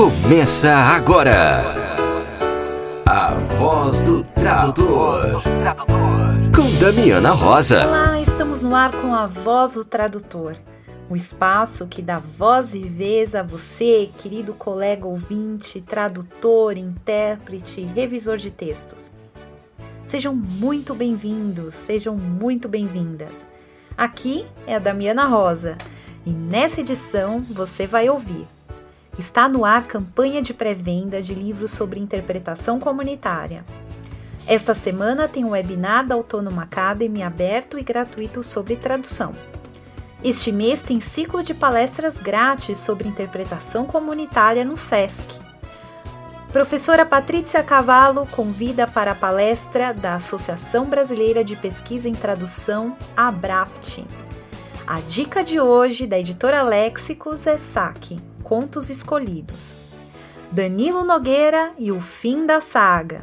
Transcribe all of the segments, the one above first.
Começa agora. A voz do tradutor. Com Damiana Rosa. Olá, estamos no ar com a voz do tradutor. O espaço que dá voz e vez a você, querido colega ouvinte, tradutor, intérprete, revisor de textos. Sejam muito bem-vindos, sejam muito bem-vindas. Aqui é a Damiana Rosa e nessa edição você vai ouvir. Está no ar campanha de pré-venda de livros sobre interpretação comunitária. Esta semana tem um webinar da Autônoma Academy aberto e gratuito sobre tradução. Este mês tem ciclo de palestras grátis sobre interpretação comunitária no SESC. Professora Patrícia Cavallo convida para a palestra da Associação Brasileira de Pesquisa em Tradução, ABRAPT. A dica de hoje da editora Léxicos é Saque, Contos Escolhidos. Danilo Nogueira e o fim da saga.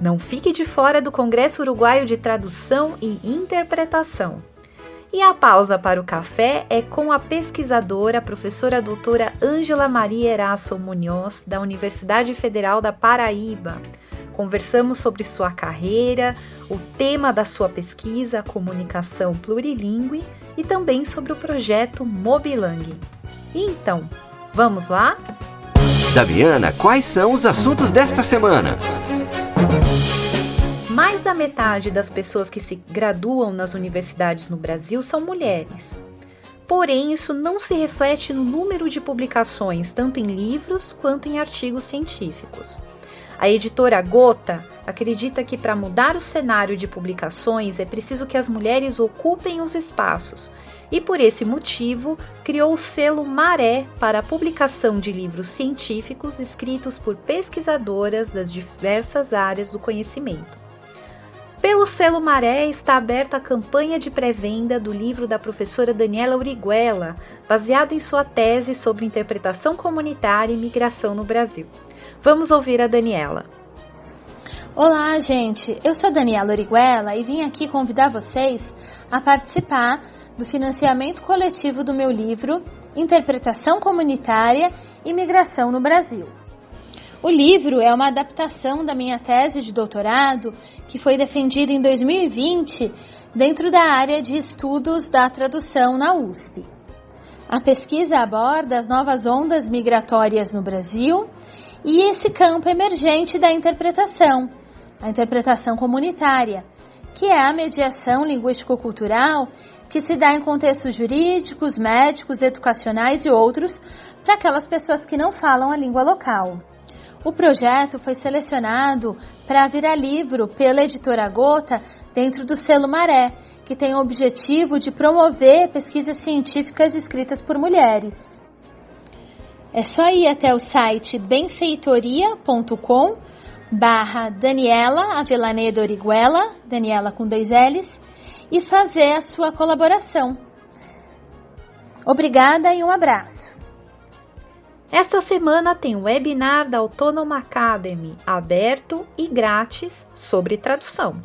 Não fique de fora do Congresso Uruguaio de Tradução e Interpretação. E a pausa para o café é com a pesquisadora, professora doutora Ângela Maria Erasso Munhoz, da Universidade Federal da Paraíba. Conversamos sobre sua carreira, o tema da sua pesquisa, comunicação plurilingue, e também sobre o projeto Mobilang. Então, vamos lá? Damiana, quais são os assuntos desta semana? Mais da metade das pessoas que se graduam nas universidades no Brasil são mulheres. Porém, isso não se reflete no número de publicações, tanto em livros quanto em artigos científicos. A editora Gota acredita que para mudar o cenário de publicações é preciso que as mulheres ocupem os espaços e, por esse motivo, criou o selo Maré para a publicação de livros científicos escritos por pesquisadoras das diversas áreas do conhecimento. Pelo selo Maré está aberta a campanha de pré-venda do livro da professora Daniela Uriguela, baseado em sua tese sobre interpretação comunitária e migração no Brasil. Vamos ouvir a Daniela. Olá, gente. Eu sou a Daniela Uriguela e vim aqui convidar vocês a participar do financiamento coletivo do meu livro Interpretação Comunitária e Migração no Brasil. O livro é uma adaptação da minha tese de doutorado que foi defendida em 2020 dentro da área de estudos da tradução na USP. A pesquisa aborda as novas ondas migratórias no Brasil e esse campo emergente da interpretação, a interpretação comunitária, que é a mediação linguístico-cultural que se dá em contextos jurídicos, médicos, educacionais e outros para aquelas pessoas que não falam a língua local. O projeto foi selecionado para virar livro pela editora Gota dentro do selo Maré, que tem o objetivo de promover pesquisas científicas escritas por mulheres. É só ir até o site benfeitoria.com barra Daniela Origuela, Daniela com dois L's, e fazer a sua colaboração. Obrigada e um abraço. Esta semana tem um webinar da Autônoma Academy, aberto e grátis, sobre tradução.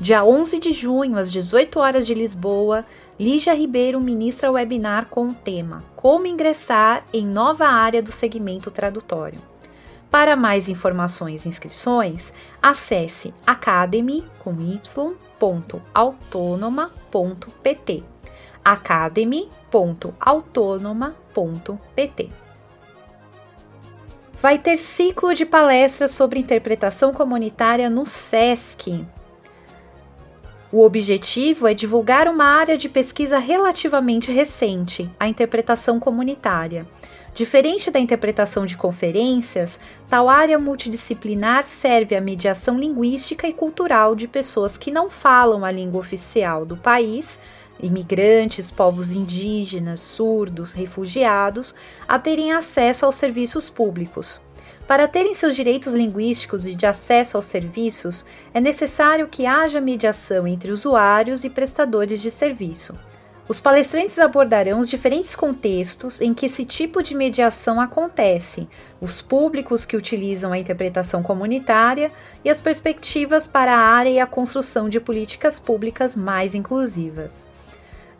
Dia 11 de junho, às 18 horas de Lisboa, Lígia Ribeiro ministra webinar com o tema Como ingressar em nova área do segmento tradutório. Para mais informações e inscrições, acesse academy.autonoma.pt academy.autonoma.pt Vai ter ciclo de palestras sobre interpretação comunitária no SESC. O objetivo é divulgar uma área de pesquisa relativamente recente, a interpretação comunitária. Diferente da interpretação de conferências, tal área multidisciplinar serve à mediação linguística e cultural de pessoas que não falam a língua oficial do país imigrantes, povos indígenas, surdos, refugiados, a terem acesso aos serviços públicos. Para terem seus direitos linguísticos e de acesso aos serviços, é necessário que haja mediação entre usuários e prestadores de serviço. Os palestrantes abordarão os diferentes contextos em que esse tipo de mediação acontece, os públicos que utilizam a interpretação comunitária e as perspectivas para a área e a construção de políticas públicas mais inclusivas.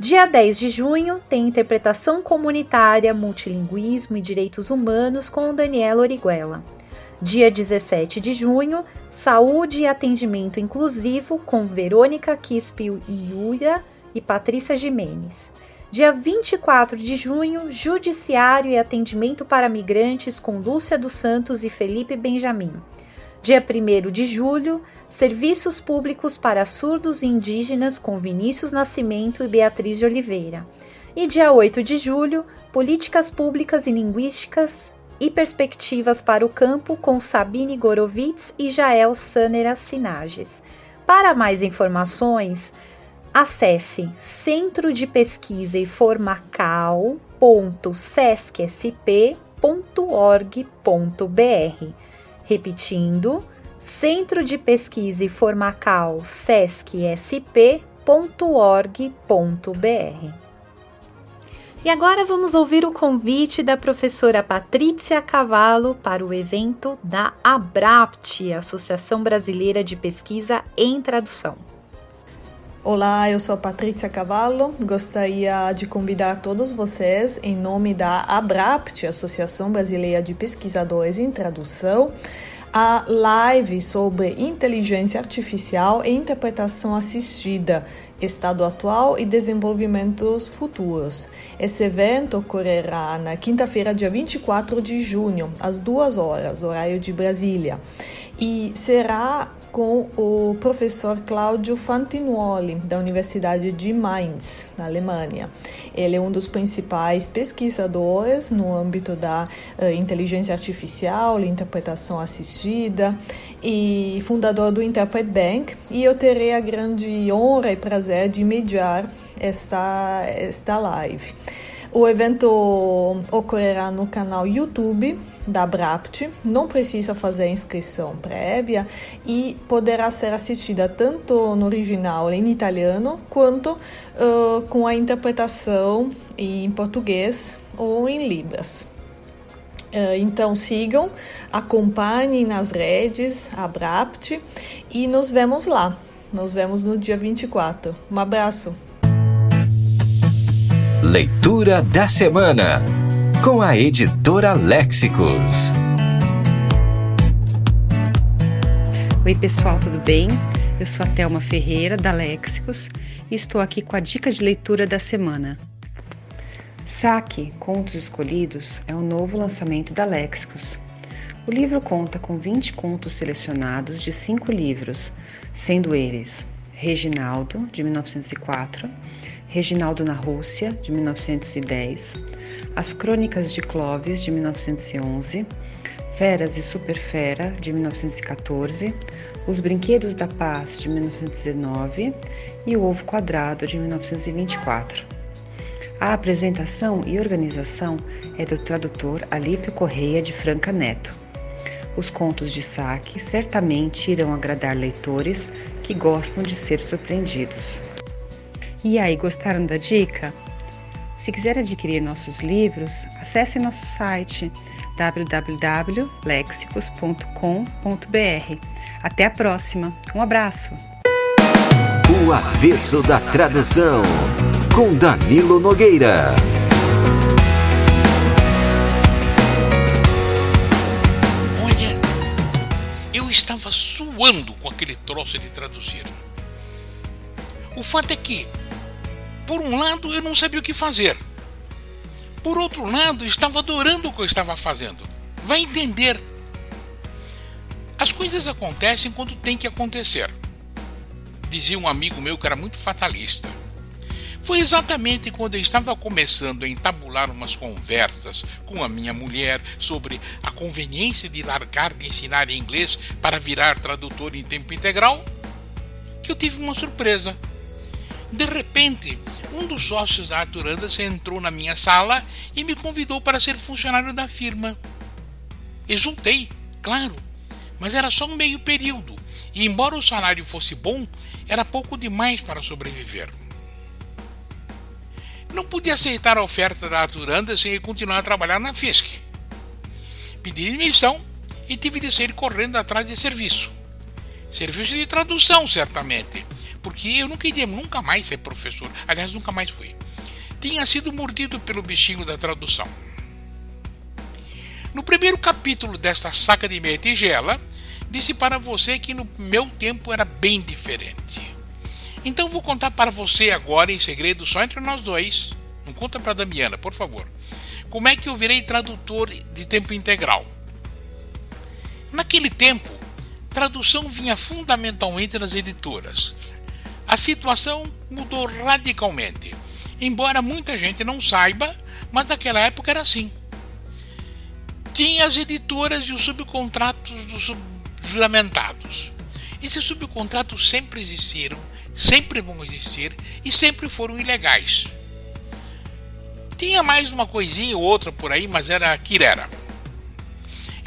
Dia 10 de junho tem interpretação comunitária, multilinguismo e direitos humanos com Daniela Origuela. Dia 17 de junho, saúde e atendimento inclusivo com Verônica Quispio Iura e Patrícia Jimenez. Dia 24 de junho, Judiciário e Atendimento para Migrantes com Lúcia dos Santos e Felipe Benjamin. Dia 1 de julho, Serviços Públicos para Surdos e Indígenas com Vinícius Nascimento e Beatriz de Oliveira. E dia 8 de julho, Políticas Públicas e Linguísticas e Perspectivas para o Campo com Sabine Gorovitz e Jael Sanera Sinages. Para mais informações, acesse Centro de Pesquisa e Formacal.sescsp.org.br Repetindo, Centro de Pesquisa e Formacal sescsp.org.br. E agora vamos ouvir o convite da professora Patrícia Cavallo para o evento da ABRAPT, Associação Brasileira de Pesquisa em Tradução. Olá, eu sou Patrícia Cavallo. Gostaria de convidar todos vocês, em nome da ABRAPT, Associação Brasileira de Pesquisadores em Tradução, a live sobre inteligência artificial e interpretação assistida, estado atual e desenvolvimentos futuros. Esse evento ocorrerá na quinta-feira, dia 24 de junho, às duas horas, horário de Brasília, e será com o professor Claudio Fantinuoli, da Universidade de Mainz, na Alemanha. Ele é um dos principais pesquisadores no âmbito da uh, inteligência artificial, interpretação assistida e fundador do Interpret Bank. E eu terei a grande honra e prazer de mediar esta, esta live. O evento ocorrerá no canal YouTube da Brapt, não precisa fazer inscrição prévia e poderá ser assistida tanto no original em italiano quanto uh, com a interpretação em português ou em libras. Uh, então sigam, acompanhem nas redes a Brapt e nos vemos lá. Nos vemos no dia 24. Um abraço. Leitura da Semana, com a editora Léxicos. Oi, pessoal, tudo bem? Eu sou a Thelma Ferreira, da Léxicos, e estou aqui com a dica de leitura da semana. Saque Contos Escolhidos é um novo lançamento da Léxicos. O livro conta com 20 contos selecionados de cinco livros, sendo eles Reginaldo, de 1904, Reginaldo na Rússia, de 1910, As Crônicas de Clovis, de 1911, Feras e Superfera, de 1914, Os Brinquedos da Paz, de 1919 e O Ovo Quadrado, de 1924. A apresentação e organização é do tradutor Alípio Correia de Franca Neto. Os contos de saque certamente irão agradar leitores que gostam de ser surpreendidos. E aí, gostaram da dica? Se quiser adquirir nossos livros, acesse nosso site www.lexicos.com.br. Até a próxima. Um abraço. O Avesso da Tradução, com Danilo Nogueira. Olha, eu estava suando com aquele troço de traduzir. O fato é que por um lado, eu não sabia o que fazer. Por outro lado, estava adorando o que eu estava fazendo. Vai entender. As coisas acontecem quando tem que acontecer. Dizia um amigo meu que era muito fatalista. Foi exatamente quando eu estava começando a entabular umas conversas com a minha mulher sobre a conveniência de largar de ensinar inglês para virar tradutor em tempo integral que eu tive uma surpresa. De repente, um dos sócios da Arthur Anderson entrou na minha sala e me convidou para ser funcionário da firma. Exultei, claro, mas era só um meio período, e embora o salário fosse bom, era pouco demais para sobreviver. Não pude aceitar a oferta da Arthur Anderson e continuar a trabalhar na FISC. Pedi demissão e tive de sair correndo atrás de serviço. Serviço de tradução, certamente porque eu não queria nunca mais ser professor. Aliás, nunca mais fui. Tinha sido mordido pelo bichinho da tradução. No primeiro capítulo desta saca de meia tigela, disse para você que no meu tempo era bem diferente. Então vou contar para você agora em segredo, só entre nós dois. Não conta para Damiana, por favor. Como é que eu virei tradutor de tempo integral? Naquele tempo, tradução vinha fundamentalmente das editoras. A situação mudou radicalmente. Embora muita gente não saiba, mas naquela época era assim. Tinha as editoras e os subcontratos dos juramentados. Esses subcontratos sempre existiram, sempre vão existir e sempre foram ilegais. Tinha mais uma coisinha ou outra por aí, mas era quirera.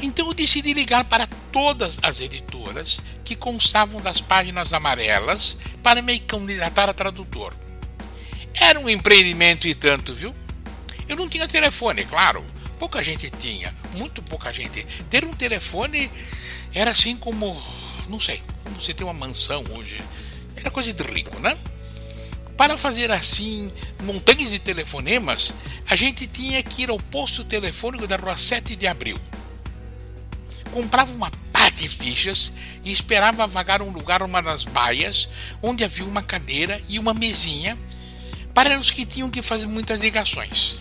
Então eu decidi ligar para todas as editoras que constavam das páginas amarelas para me candidatar a tradutor. Era um empreendimento e tanto, viu? Eu não tinha telefone, claro. Pouca gente tinha, muito pouca gente. Ter um telefone era assim como, não sei, como você tem uma mansão hoje. Era coisa de rico, né? Para fazer assim montanhas de telefonemas, a gente tinha que ir ao posto telefônico da rua 7 de abril comprava uma pá de fichas e esperava vagar um lugar numa das baias, onde havia uma cadeira e uma mesinha para os que tinham que fazer muitas ligações.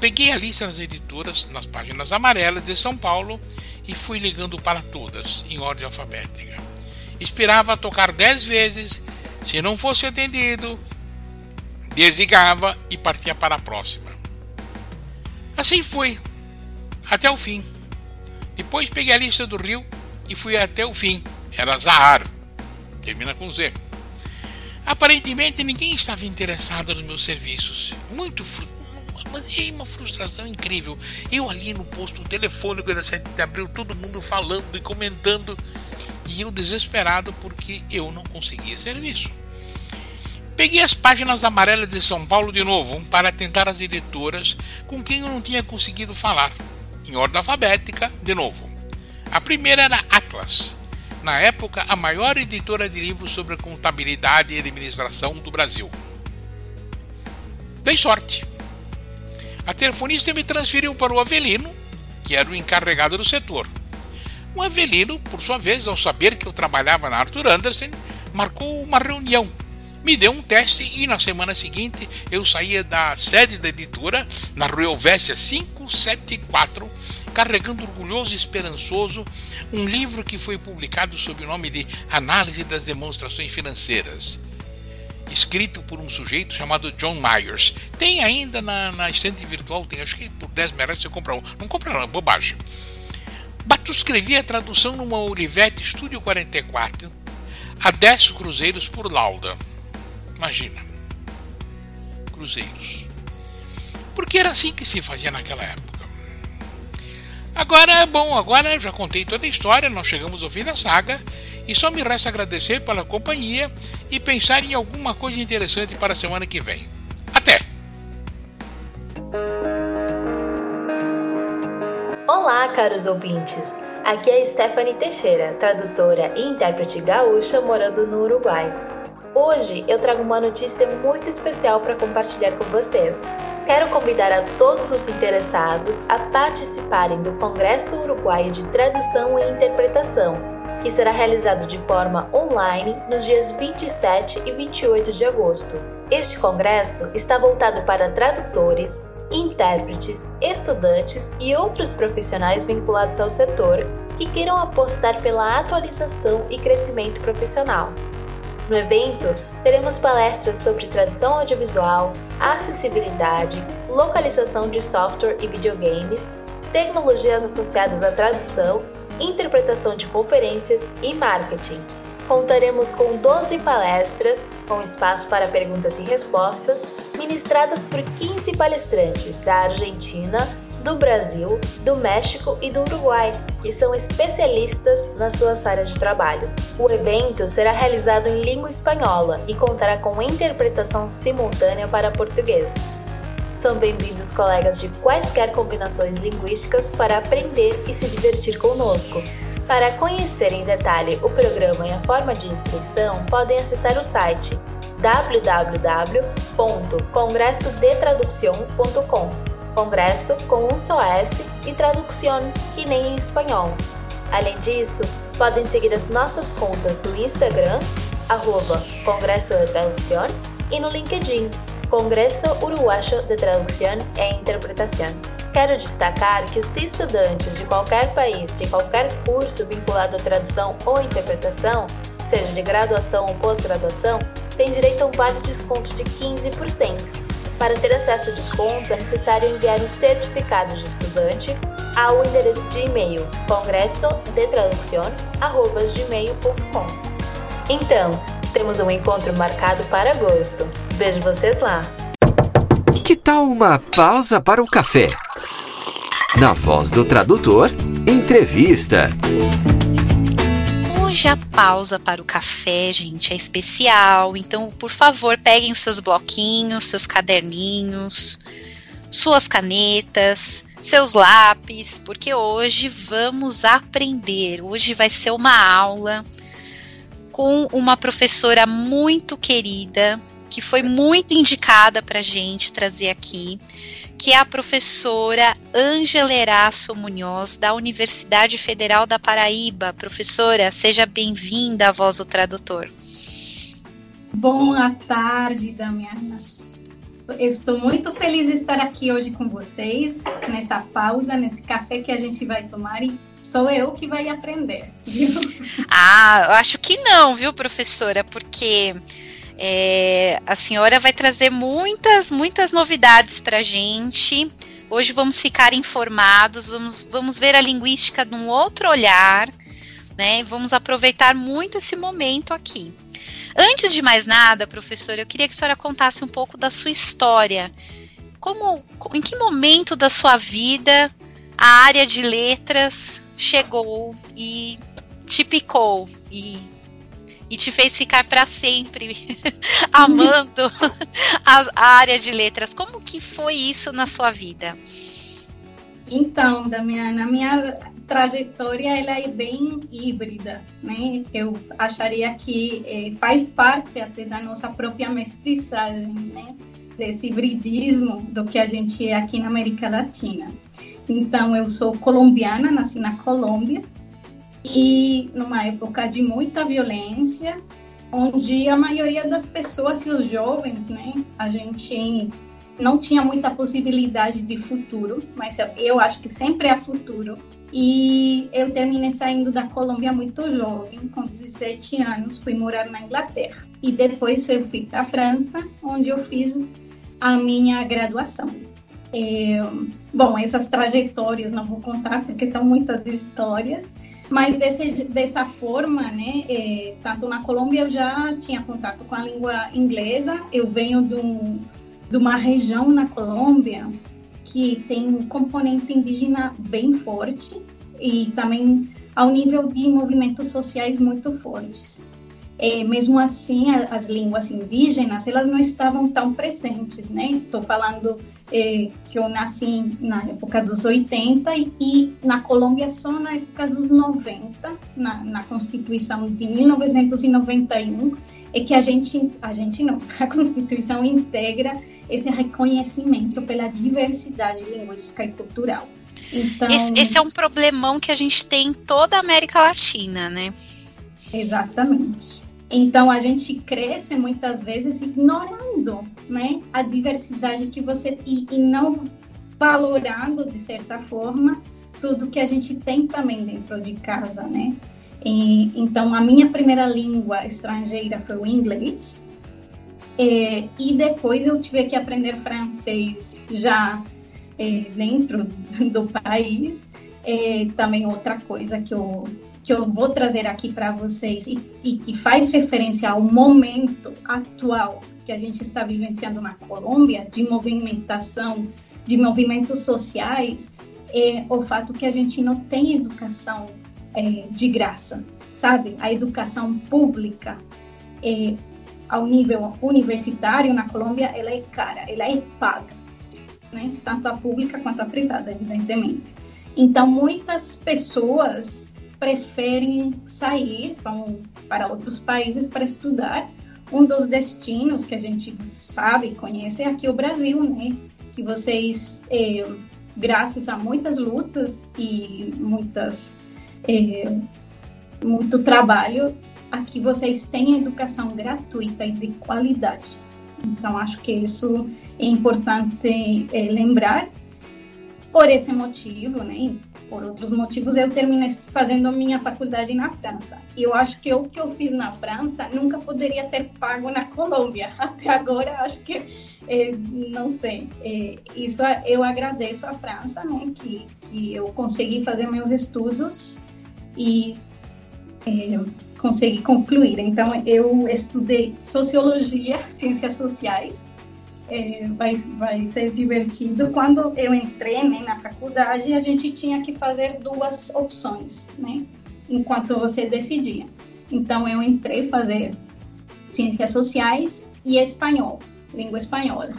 Peguei a lista das editoras nas páginas amarelas de São Paulo e fui ligando para todas, em ordem alfabética. Esperava tocar dez vezes, se não fosse atendido, desligava e partia para a próxima. Assim foi, até o fim. Depois peguei a lista do Rio e fui até o fim. Era Zahar. Termina com Z. Aparentemente ninguém estava interessado nos meus serviços. Muito mas é uma frustração incrível. Eu ali no posto telefônico da 7 de abril, todo mundo falando e comentando, e eu desesperado porque eu não conseguia serviço. Peguei as páginas amarelas de São Paulo de novo para tentar as editoras com quem eu não tinha conseguido falar em ordem alfabética, de novo. A primeira era Atlas, na época a maior editora de livros sobre contabilidade e administração do Brasil. Dei sorte. A telefonista me transferiu para o Avelino, que era o encarregado do setor. O Avelino, por sua vez, ao saber que eu trabalhava na Arthur Andersen, marcou uma reunião me deu um teste e na semana seguinte eu saía da sede da editora, na Rua Elvésia 574, carregando orgulhoso e esperançoso um livro que foi publicado sob o nome de Análise das Demonstrações Financeiras escrito por um sujeito chamado John Myers. Tem ainda na, na estante virtual, tem acho que por 10 reais você compra um. Não compra não, é bobagem. Bato escrevi a tradução numa Olivetti Studio 44 a 10 cruzeiros por lauda. Imagina. Cruzeiros. Porque era assim que se fazia naquela época. Agora, bom, agora já contei toda a história, nós chegamos ao fim da saga e só me resta agradecer pela companhia e pensar em alguma coisa interessante para a semana que vem. Até! Olá, caros ouvintes! Aqui é Stephanie Teixeira, tradutora e intérprete gaúcha morando no Uruguai. Hoje eu trago uma notícia muito especial para compartilhar com vocês. Quero convidar a todos os interessados a participarem do Congresso Uruguaio de Tradução e Interpretação, que será realizado de forma online nos dias 27 e 28 de agosto. Este congresso está voltado para tradutores, intérpretes, estudantes e outros profissionais vinculados ao setor que queiram apostar pela atualização e crescimento profissional. No evento, teremos palestras sobre tradução audiovisual, acessibilidade, localização de software e videogames, tecnologias associadas à tradução, interpretação de conferências e marketing. Contaremos com 12 palestras, com espaço para perguntas e respostas, ministradas por 15 palestrantes da Argentina, do Brasil, do México e do Uruguai, que são especialistas nas suas áreas de trabalho. O evento será realizado em língua espanhola e contará com interpretação simultânea para português. São bem-vindos colegas de quaisquer combinações linguísticas para aprender e se divertir conosco. Para conhecer em detalhe o programa e a forma de inscrição, podem acessar o site www.congressodetraduccion.com Congresso com um só S e tradução, que nem em espanhol. Além disso, podem seguir as nossas contas no Instagram, arroba Congresso de Traducción, e no LinkedIn, Congresso Uruguayo de Traducción e Interpretación. Quero destacar que os estudantes de qualquer país, de qualquer curso vinculado à tradução ou interpretação, seja de graduação ou pós-graduação, têm direito a um vale desconto de 15%. Para ter acesso ao desconto, é necessário enviar um certificado de estudante ao endereço de e-mail congressodetraduccion.gmail.com. Então, temos um encontro marcado para agosto. Vejo vocês lá! Que tal uma pausa para o café? Na voz do tradutor, entrevista. Hoje a pausa para o café, gente, é especial. Então, por favor, peguem os seus bloquinhos, seus caderninhos, suas canetas, seus lápis, porque hoje vamos aprender. Hoje vai ser uma aula com uma professora muito querida, que foi muito indicada para gente trazer aqui, que é a professora Ângela Eraço Munhoz, da Universidade Federal da Paraíba. Professora, seja bem-vinda à Voz do Tradutor. Boa tarde, Damiana. Eu estou muito feliz de estar aqui hoje com vocês, nessa pausa, nesse café que a gente vai tomar e sou eu que vai aprender. Viu? Ah, eu acho que não, viu, professora? Porque é, a senhora vai trazer muitas, muitas novidades para a gente. Hoje vamos ficar informados, vamos, vamos ver a linguística de um outro olhar, né? Vamos aproveitar muito esse momento aqui. Antes de mais nada, professora, eu queria que a senhora contasse um pouco da sua história. Como, em que momento da sua vida a área de letras chegou e te picou e e te fez ficar para sempre amando a, a, área de letras. Como que foi isso na sua vida? Então, da minha, na minha trajetória ela é bem híbrida, né? Eu acharia que eh, faz parte até da nossa própria mestiçagem, né? Desse hibridismo do que a gente é aqui na América Latina. Então, eu sou colombiana, nasci na Colômbia, e numa época de muita violência, onde a maioria das pessoas e os jovens, né, a gente não tinha muita possibilidade de futuro, mas eu, acho que sempre há futuro. E eu terminei saindo da Colômbia muito jovem, com 17 anos, fui morar na Inglaterra. E depois eu fui para a França, onde eu fiz a minha graduação. É, bom, essas trajetórias não vou contar porque são muitas histórias, mas desse, dessa forma, né, é, tanto na Colômbia eu já tinha contato com a língua inglesa, eu venho de, um, de uma região na Colômbia que tem um componente indígena bem forte e também ao nível de movimentos sociais muito fortes. É, mesmo assim, a, as línguas indígenas elas não estavam tão presentes, né? Estou falando é, que eu nasci na época dos 80 e, e, na Colômbia só na época dos 90, na, na Constituição de 1991, é que a gente, a gente não, a Constituição integra esse reconhecimento pela diversidade linguística e cultural. Então, esse, esse é um problemão que a gente tem em toda a América Latina, né? Exatamente. Então a gente cresce muitas vezes ignorando, né, a diversidade que você e, e não valorando de certa forma tudo que a gente tem também dentro de casa, né? E, então a minha primeira língua estrangeira foi o inglês e, e depois eu tive que aprender francês já é, dentro do país. É, também outra coisa que eu que eu vou trazer aqui para vocês e, e, que faz referência ao momento atual que a gente está vivenciando na Colômbia, de movimentação, de movimentos sociais, é o fato que a gente não tem educação é, de graça, sabe? A educação pública é, ao nível universitário na Colômbia, ela é cara, ela é paga, né? Tanto a pública quanto a privada, evidentemente. Então, muitas pessoas preferem sair, vão para outros países para estudar. Um dos destinos que a gente sabe, conhece é aqui o Brasil, né? Que vocês, é, graças a muitas lutas e muitas é, muito trabalho, aqui vocês têm educação gratuita e de qualidade. Então, acho que isso é importante é, lembrar. Por esse motivo, né, por outros motivos, eu terminei fazendo minha faculdade na França. E eu acho que o que eu fiz na França nunca poderia ter pago na Colômbia. Até agora, acho que, é, não sei. É, isso eu agradeço à França, né, que, que eu consegui fazer meus estudos e é, consegui concluir. Então, eu estudei sociologia, ciências sociais. É, vai, vai ser divertido. Quando eu entrei né, na faculdade, a gente tinha que fazer duas opções, né? Enquanto você decidia. Então, eu entrei fazer ciências sociais e espanhol, língua espanhola.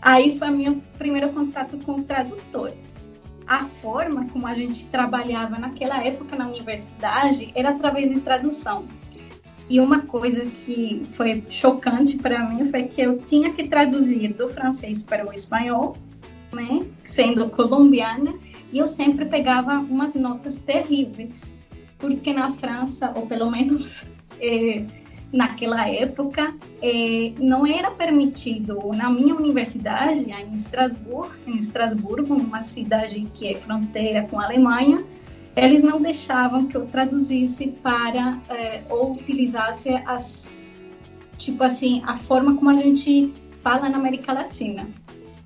Aí foi meu primeiro contato com tradutores a forma como a gente trabalhava naquela época na universidade era através de tradução. E uma coisa que foi chocante para mim foi que eu tinha que traduzir do francês para o espanhol, né, sendo colombiana, e eu sempre pegava umas notas terríveis, porque na França, ou pelo menos eh, naquela época eh, não era permitido na minha universidade em Estrasburgo, em Estrasburgo, uma cidade que é fronteira com a Alemanha, eles não deixavam que eu traduzisse para eh, ou utilizasse as tipo assim a forma como a gente fala na América Latina.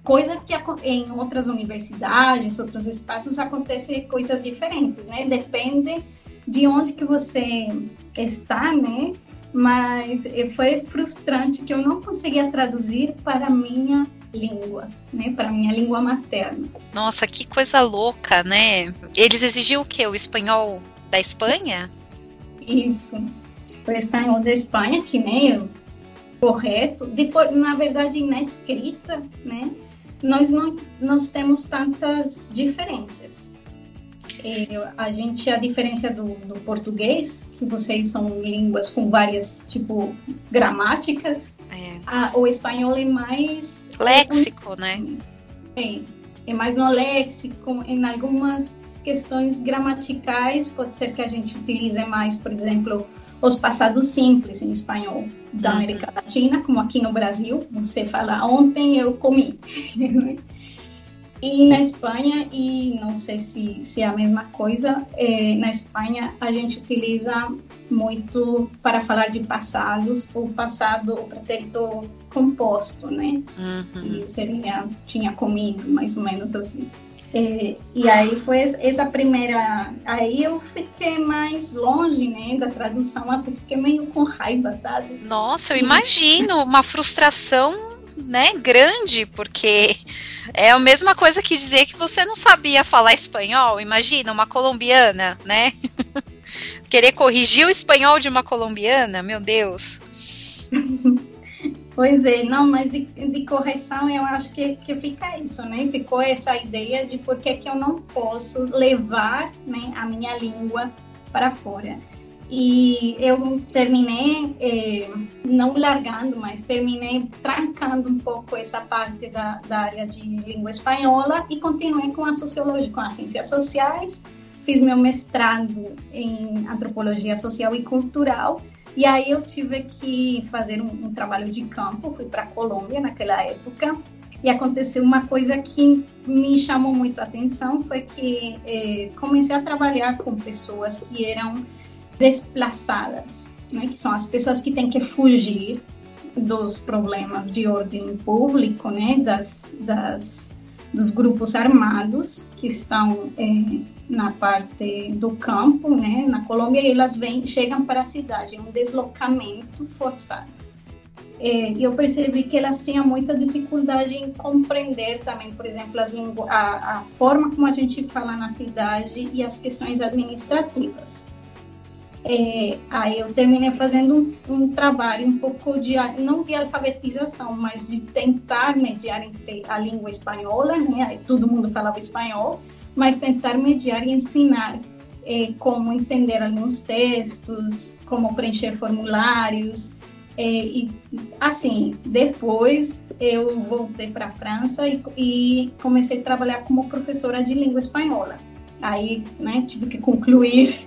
Coisa que em outras universidades outros espaços acontece coisas diferentes né? Depende de onde que você está né? Mas foi frustrante que eu não conseguia traduzir para minha língua, né, para a minha língua materna. Nossa, que coisa louca, né? Eles exigiam o quê? O espanhol da Espanha? Isso. O espanhol da Espanha, que nem o correto, de, na verdade na escrita, né? Nós não nós temos tantas diferenças a gente, a diferença do, do, português, que vocês são línguas com várias, tipo, gramáticas, é. a, o espanhol é mais... Léxico, é, né? É, é mais no léxico, em algumas questões gramaticais, pode ser que a gente utilize mais, por exemplo, os passados simples em espanhol da uhum. América Latina, como aqui no Brasil, você fala ontem eu comi. E na Espanha, e não sei se, se é a mesma coisa, é, na Espanha a gente utiliza muito para falar de passados o passado, o pretérito composto, né? Uhum. E seria, tinha comido, mais ou menos assim. É, e aí foi essa primeira. Aí eu fiquei mais longe, né, da tradução, porque fiquei meio com raiva, sabe? Nossa, eu imagino uma frustração né, grande, porque é a mesma coisa que dizer que você não sabia falar espanhol. Imagina, uma colombiana, né? Querer corrigir o espanhol de uma colombiana, meu Deus. Pois é, não, mas de, de, correção eu acho que, que fica isso, né? Ficou essa ideia de por que, que eu não posso levar né, a minha língua para fora. E eu terminei, eh, não largando, mas terminei trancando um pouco essa parte da, da área de língua espanhola e continuei com a sociologia, com as ciências sociais. Fiz meu mestrado em antropologia social e cultural. E aí eu tive que fazer um, um trabalho de campo, fui para a Colômbia naquela época. E aconteceu uma coisa que me chamou muito a atenção, foi que eh, comecei a trabalhar com pessoas que eram desplaçadas, né, que são as pessoas que têm que fugir dos problemas de ordem público, né, das, das dos grupos armados que estão é, na parte do campo, né, na Colômbia, e elas vêm, chegam para a cidade, um deslocamento forçado. É, eu percebi que elas tinham muita dificuldade em compreender também, por exemplo, as a, a forma como a gente fala na cidade e as questões administrativas é, aí eu terminei fazendo um, um, trabalho um pouco de, não de alfabetização, mas de tentar mediar entre a língua espanhola, né? Todo mundo falava espanhol, mas tentar mediar e ensinar é, como entender alguns textos, como preencher formulários. É, e assim, depois eu voltei para a França e, e, comecei a trabalhar como professora de língua espanhola. Aí, né, tive que concluir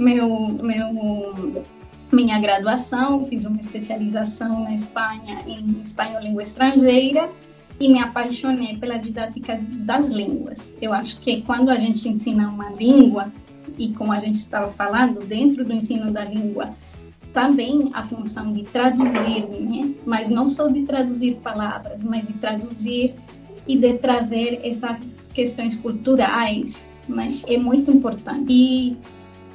meu, meu, minha graduação, fiz uma especialização na Espanha em espanhol língua estrangeira e me apaixonei pela didática das línguas. Eu acho que quando a gente ensina uma língua, e como a gente estava falando, dentro do ensino da língua, também a função de traduzir, né? mas não só de traduzir palavras, mas de traduzir e de trazer essas questões culturais, né? é muito importante. E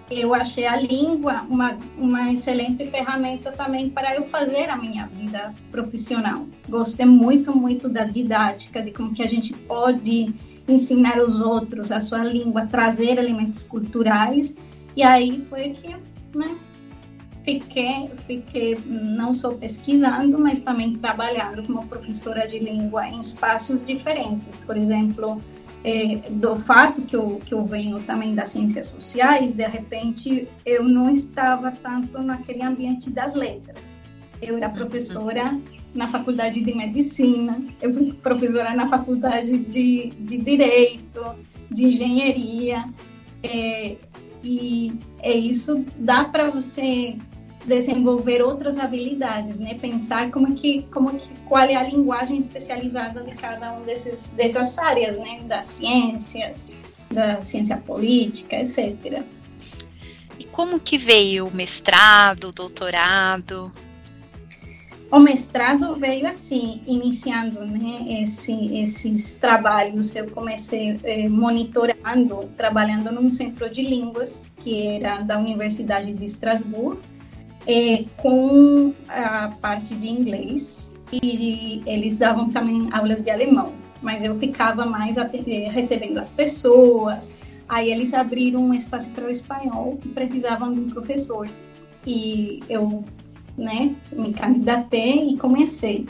eu achei a língua uma, uma excelente ferramenta também para eu fazer a minha vida profissional. Gostei muito, muito da didática, de como que a gente pode ensinar os outros a sua língua, trazer elementos culturais. E aí foi que né, fiquei, fiquei não só pesquisando, mas também trabalhando como professora de língua em espaços diferentes. Por exemplo, é, do fato que eu, que eu venho também das ciências sociais, de repente eu não estava tanto naquele ambiente das letras. Eu era professora na faculdade de medicina, eu fui professora na faculdade de, de direito, de engenharia, é, e é isso dá para você desenvolver outras habilidades, né? Pensar como que, como que, qual é a linguagem especializada de cada um desses dessas áreas, né? Das ciências, da ciência política, etc. E como que veio o mestrado, o doutorado? O mestrado veio assim, iniciando né, esse, esses trabalhos. Eu comecei eh, monitorando, trabalhando num centro de línguas, que era da Universidade de Estrasburgo, é, com a parte de inglês e eles davam também aulas de alemão, mas eu ficava mais é, recebendo as pessoas. Aí eles abriram um espaço para o espanhol e precisavam de um professor. E eu, né, me candidatei e comecei.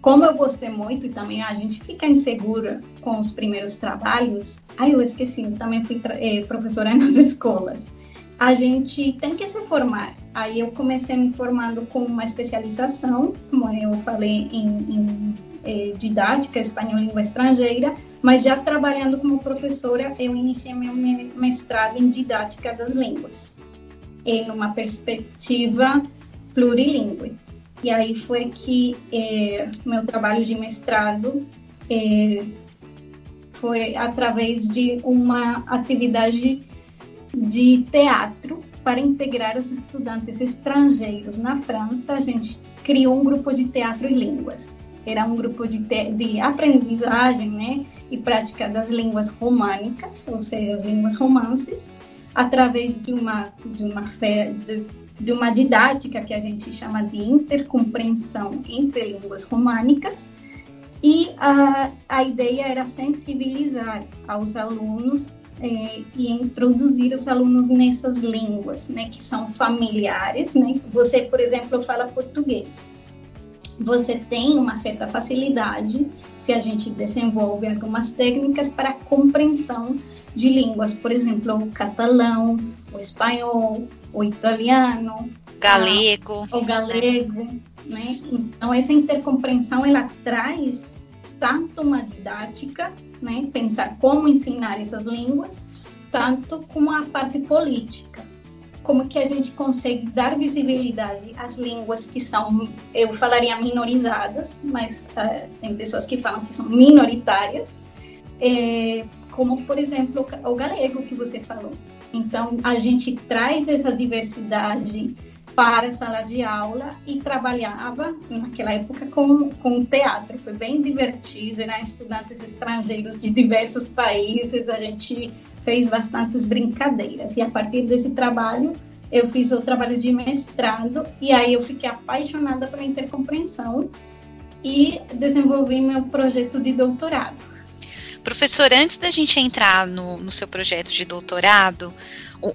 Como eu gostei muito e também a gente fica insegura com os primeiros trabalhos, aí eu esqueci, também fui é, professora nas escolas a gente tem que se formar. Aí eu comecei me formando com uma especialização, como eu falei, em, em eh, didática, espanhol língua estrangeira, mas já trabalhando como professora, eu iniciei meu mestrado em didática das línguas, em uma perspectiva plurilingüe. E aí foi que eh, meu trabalho de mestrado eh, foi através de uma atividade de teatro para integrar os estudantes estrangeiros na França. A gente criou um grupo de teatro e línguas. Era um grupo de, de aprendizagem né, e prática das línguas românicas, ou seja, as línguas romances, através de uma, de uma, de, de uma didática que a gente chama de intercompreensão entre línguas românicas. E a, a ideia era sensibilizar aos alunos é, e introduzir os alunos nessas línguas, né, que são familiares, né? Você, por exemplo, fala português. Você tem uma certa facilidade se a gente desenvolve algumas técnicas para a compreensão de línguas, por exemplo, o catalão, o espanhol, o italiano, galego, o galego, né? Então essa intercompreensão ela traz tanto uma didática, né, pensar como ensinar essas línguas, tanto como a parte política. Como que a gente consegue dar visibilidade às línguas que são, eu falaria minorizadas, mas uh, tem pessoas que falam que são minoritárias, é, como, por exemplo, o galego que você falou. Então, a gente traz essa diversidade para a sala de aula e trabalhava naquela época com, com teatro. Foi bem divertido, eram estudantes estrangeiros de diversos países, a gente fez bastantes brincadeiras. E a partir desse trabalho, eu fiz o trabalho de mestrado e aí eu fiquei apaixonada pela intercompreensão e desenvolvi meu projeto de doutorado. Professor, antes da gente entrar no, no seu projeto de doutorado,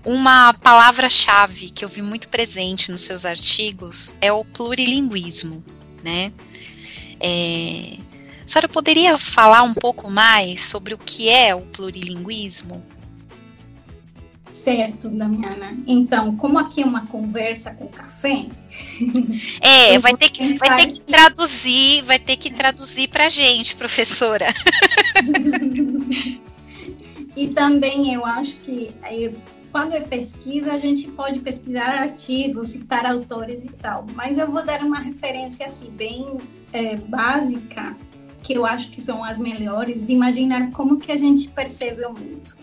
uma palavra-chave que eu vi muito presente nos seus artigos é o plurilinguismo, né? É, a senhora poderia falar um pouco mais sobre o que é o plurilinguismo? Certo, Damiana. Então, como aqui é uma conversa com café. É, vai ter, que, vai ter que traduzir, vai ter que traduzir pra gente, professora. e também eu acho que quando é pesquisa, a gente pode pesquisar artigos, citar autores e tal. Mas eu vou dar uma referência assim, bem é, básica, que eu acho que são as melhores, de imaginar como que a gente percebe o mundo.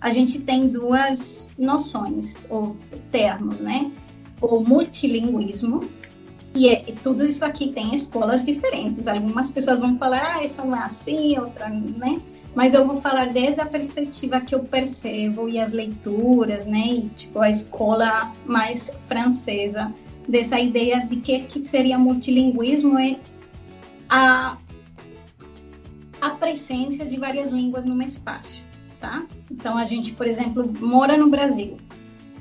A gente tem duas noções, ou termos, né? O multilinguismo, e é, tudo isso aqui tem escolas diferentes. Algumas pessoas vão falar, ah, isso não é assim, outra, né? Mas eu vou falar desde a perspectiva que eu percebo e as leituras, né? E, tipo, a escola mais francesa, dessa ideia de que, que seria multilinguismo é a, a presença de várias línguas num espaço, tá? Então, a gente, por exemplo, mora no Brasil.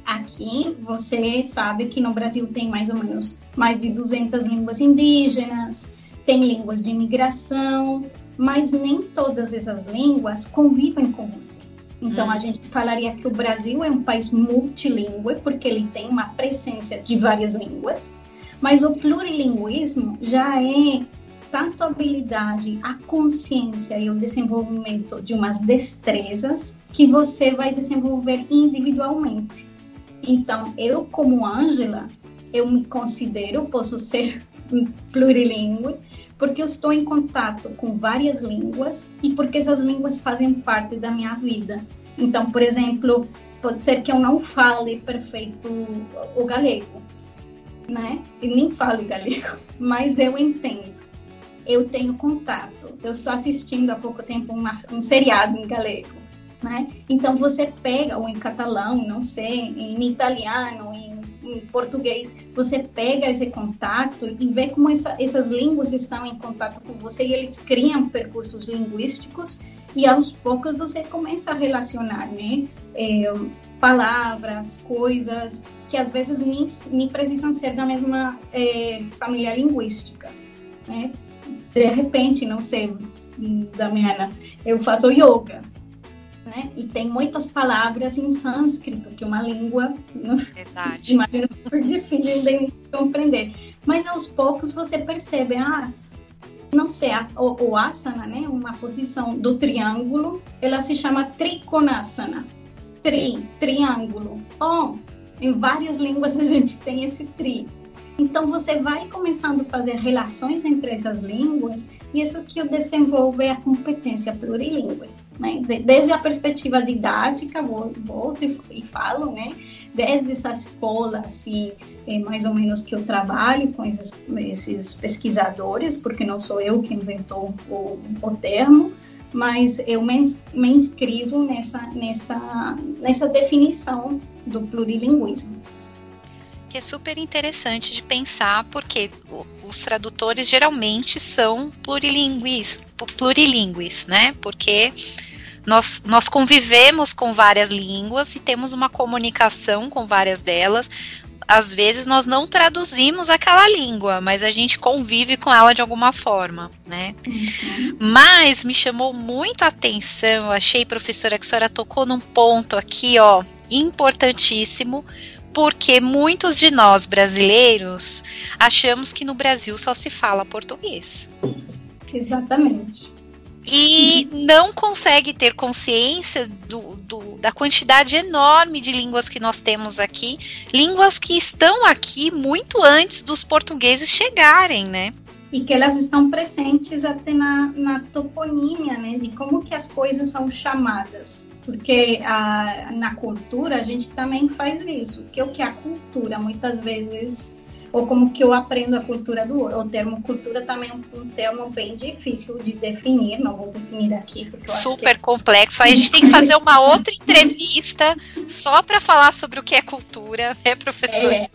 Aqui, você sabe que no Brasil tem mais ou menos mais de 200 línguas indígenas, tem línguas de imigração, mas nem todas essas línguas convivem com você. Então, hum. a gente falaria que o Brasil é um país multilingüe, porque ele tem uma presença de várias línguas, mas o plurilinguismo já é tanto a habilidade, a consciência e o desenvolvimento de umas destrezas que você vai desenvolver individualmente. Então, eu como Ângela, eu me considero, posso ser plurilingue, porque eu estou em contato com várias línguas e porque essas línguas fazem parte da minha vida. Então, por exemplo, pode ser que eu não fale perfeito o galego, né? E nem falo galego, mas eu entendo. Eu tenho contato. Eu estou assistindo há pouco tempo uma, um seriado em galego, né? Então você pega ou em catalão, não sei, em italiano, em português, você pega esse contato e vê como essa, essas línguas estão em contato com você e eles criam percursos linguísticos e aos poucos você começa a relacionar, né? É, palavras, coisas que às vezes nem, nem precisam ser da mesma é, família linguística, né? De repente, não sei, Damiana, eu faço yoga, né? E tem muitas palavras em sânscrito, que é uma língua, Verdade. imagino, super difícil de compreender. Mas aos poucos você percebe, ah, não sei, a, o, o asana, né? Uma posição do triângulo, ela se chama trikonasana. Tri, triângulo. Oh, em várias línguas a gente tem esse tri. Então você vai começando a fazer relações entre essas línguas isso que eu desenvolvo é a competência plurilingüe. Né? Desde a perspectiva didática, volto e, e, falo, né? desde essa escola, assim, é mais ou menos que eu trabalho com esses, esses pesquisadores, porque não sou eu que inventou o, o termo, mas eu me, me inscrevo nessa, nessa, nessa definição do plurilinguismo que é super interessante de pensar, porque os tradutores geralmente são plurilingues, plurilingues, né? Porque nós, nós convivemos com várias línguas e temos uma comunicação com várias delas. Às vezes nós não traduzimos aquela língua, mas a gente convive com ela de alguma forma, né? Uhum. Mas me chamou muito a atenção, achei, professora, que a senhora tocou num ponto aqui, ó, importantíssimo, porque muitos de nós brasileiros achamos que no Brasil só se fala português. Exatamente. E não consegue ter consciência do, do, da quantidade enorme de línguas que nós temos aqui, línguas que estão aqui muito antes dos portugueses chegarem, né? E que elas estão presentes até na, na toponímia, né? De como que as coisas são chamadas porque a, na cultura a gente também faz isso. Que o que é a cultura, muitas vezes, ou como que eu aprendo a cultura do o termo cultura também é um, um termo bem difícil de definir, não vou definir aqui. Super que... complexo. Aí a gente tem que fazer uma outra entrevista só para falar sobre o que é cultura, né, professor? É.